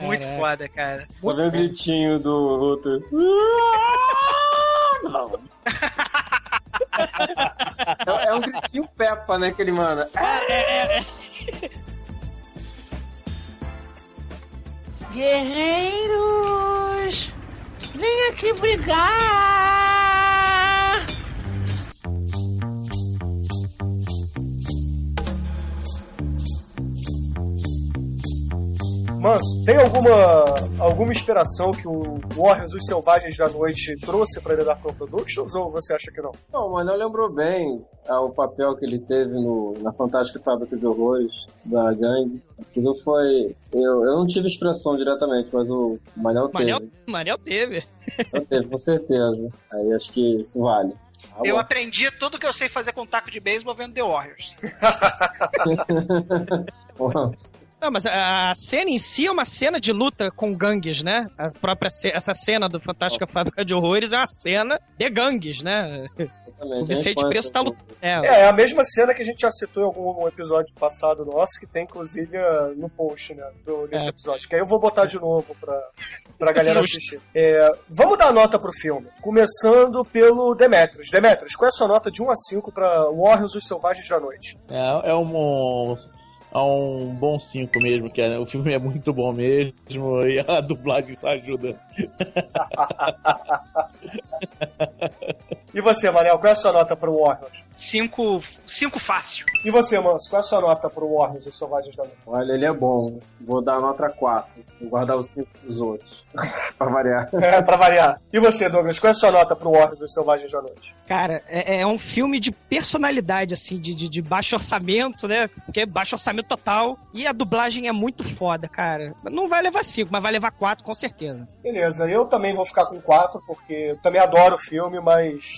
Muito Caraca. foda, cara. Só vem o gritinho do outro. É, é um gritinho Peppa, né, que ele manda. Guerreiros, vem aqui brigar! Manso, tem alguma, alguma inspiração que o Warriors Os Selvagens da Noite trouxe pra Dark Productions ou você acha que não? Não, o Manel lembrou bem ah, o papel que ele teve no, na Fantástica Fábrica de Horrores da gangue. Aquilo foi. Eu, eu não tive expressão diretamente, mas o Manel teve. Manel, Manel teve. Eu teve, com certeza. Aí acho que isso vale. Ah, Eu bom. aprendi tudo que eu sei fazer com taco de beisebol vendo The Warriors. Não, mas a a cena em si é uma cena de luta com gangues, né? A própria ce- essa cena do Fantástica Fábrica de Horrores é uma cena de gangues, né? O Vicente é Preço tá lutando. É, É, é a mesma cena que a gente já citou em algum episódio passado nosso, que tem inclusive no post, né, do, desse É. episódio. Que aí eu vou botar de novo pra, pra galera assistir. É, vamos dar nota pro filme. Começando pelo Demetrius. Demetrius, qual é a sua nota de 1 a 5 pra Warriors Os Selvagens da Noite? É, é um, é um bom 5 mesmo, que é- o filme é muito bom mesmo e a dublagem só ajuda. E você, Manel, qual é a sua nota pro Warriors? Cinco, cinco fácil. E você, Manso, qual é a sua nota pro Warriors Os Selvagens da Noite? Olha, ele é bom. Vou dar nota 4. Vou guardar os 5 dos outros. pra variar. É, pra variar. E você, Douglas, qual é a sua nota pro Warriors Os Selvagens da Noite? Cara, é, é um filme de personalidade, assim, de, de, de baixo orçamento, né? Porque é baixo orçamento total. E a dublagem é muito foda, cara. Não vai levar cinco, mas vai levar quatro, com certeza. Beleza, eu também vou ficar com 4, porque eu também adoro o filme, mas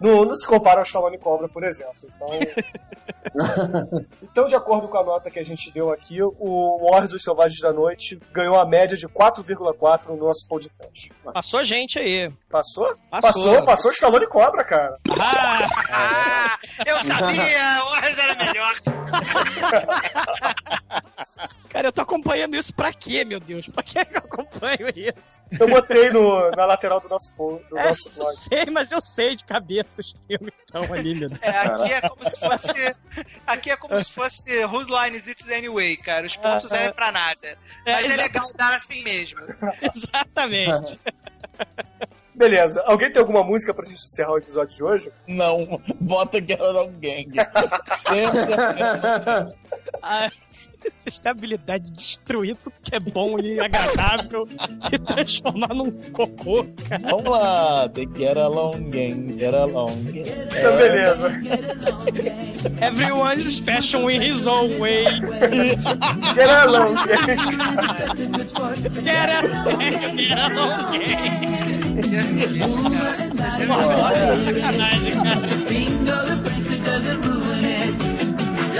não, não se compara ao Stallone Cobra, por exemplo. Então, então, de acordo com a nota que a gente deu aqui, o Warriors dos Selvagens da Noite ganhou a média de 4,4 no nosso podcast. Passou a gente aí. Passou? Passou. Passou, passou Stallone Cobra, cara. Ah, eu sabia! O Warriors era melhor. Cara, eu tô acompanhando isso pra quê, meu Deus? Pra que eu acompanho isso? Eu botei no, na lateral do nosso, do É, nosso blog. sei, mas eu sei de cabeça os filmes estão ali, meu Deus. É, aqui é como se fosse. Aqui é como se fosse Whose Line Is It Anyway, cara. Os pontos Ah, servem pra nada. Mas é, exato. legal dar assim mesmo. Exatamente. Beleza, alguém tem alguma música pra gente encerrar o episódio de hoje? Não, bota Along Gang. Ah, essa estabilidade de destruir tudo que é bom e agradável e transformar num cocô, cara. Vamos lá, The Get Along Gang, Get Along Gang. Então, beleza. Everyone's fashion in his own way. Get along, Get along, get along, Nossa, sacanagem,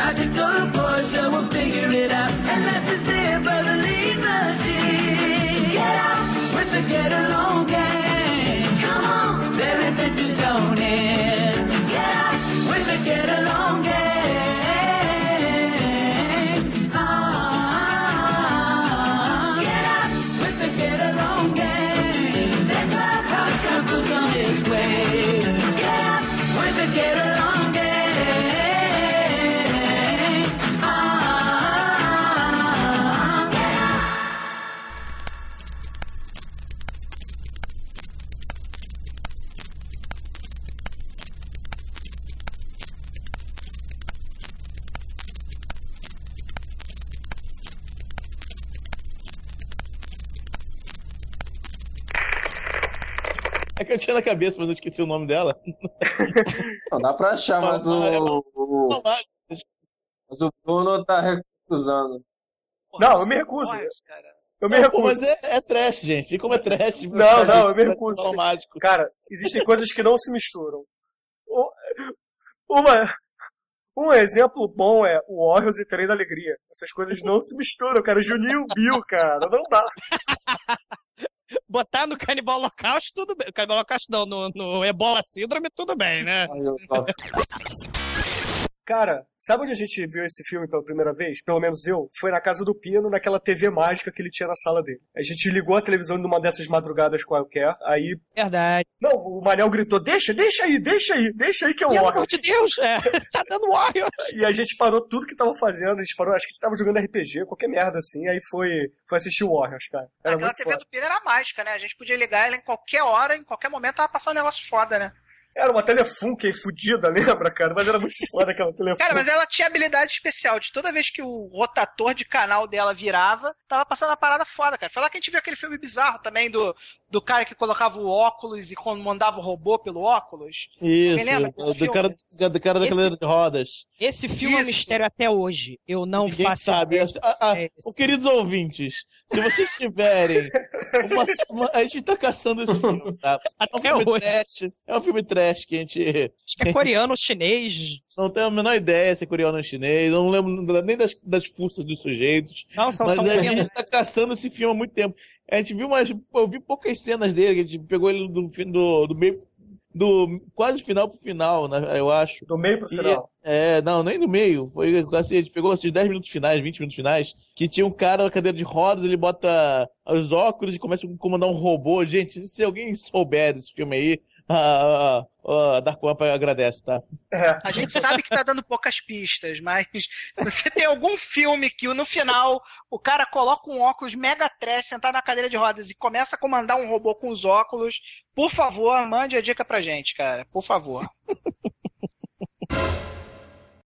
Logical portion will figure it out. And that's the simple believe machine. Get out with the get along gang. Come on, their adventures don't end. Get out with the get along gang. É que eu tinha na cabeça, mas eu esqueci o nome dela. Não, dá pra achar, mas o. o mas o Bruno tá recusando. Não, eu me recuso. Eu me Não, recuso. pô, mas é, é trash, gente. E como é trash? Não, não, eu me recuso. mágico. Cara, existem coisas que não se misturam. Uma, um exemplo bom é o Orioles e Trem da Alegria. Essas coisas não se misturam, cara. Juninho e Bill, cara. Não dá. Botar no Canibal Holocausto, tudo bem. Canibal Holocausto não, no, no Ebola Síndrome, tudo bem, né? Cara, sabe onde a gente viu esse filme pela primeira vez? Pelo menos eu. Foi na casa do Pino, naquela TV mágica que ele tinha na sala dele. A gente ligou a televisão numa dessas madrugadas qualquer, aí... Verdade. Não, o Manel gritou, deixa, deixa aí, deixa aí, deixa aí que é o Pelo amor de Deus, é. Tá dando Warriors. E a gente parou tudo que tava fazendo, a gente parou, acho que a gente tava jogando RPG, qualquer merda assim, aí foi, foi assistir o Warriors, cara. Era Aquela TV foda. do Pino era mágica, né? A gente podia ligar ela em qualquer hora, em qualquer momento, tava passando um negócio foda, né? Era uma telefunken fudida, lembra, cara? Mas era muito foda aquela telefunken. Cara, mas ela tinha habilidade especial de toda vez que o rotator de canal dela virava, tava passando uma parada foda, cara. Foi lá que a gente viu aquele filme bizarro também do, do cara que colocava o óculos e quando mandava o robô pelo óculos. Isso, lembra do filme? cara, do cara da Esse- cadeira de rodas. Esse filme é um mistério até hoje. Eu não Ninguém faço sabe. ideia. Ah, ah, É queridos ouvintes, se vocês tiverem. uma- uma- a gente tá caçando esse filme, tá? É um Até filme hoje. trash. É um filme trash que a gente. Acho que é coreano, chinês. Não tenho a menor ideia se é coreano ou chinês. Eu não lembro nem das, das forças dos sujeitos. Não, são- mas são a gente tá caçando esse filme há muito tempo. A gente viu umas. Eu vi poucas cenas dele, que a gente pegou ele do, fim- do, do meio. Do quase final pro final, né, eu acho. Do meio pro E- final. é, não, nem no meio. Foi assim, a gente pegou esses 10 minutos finais, 20 minutos finais, que tinha um cara na cadeira de rodas, ele bota os óculos e começa a comandar um robô. Gente, se alguém souber desse filme aí, a, a, a Dark One agradece, tá? A gente sabe que tá dando poucas pistas, mas se você tem algum filme que no final o cara coloca um óculos mega trash sentado na cadeira de rodas e começa a comandar um robô com os óculos, por favor, mande a dica pra gente, cara. Por favor.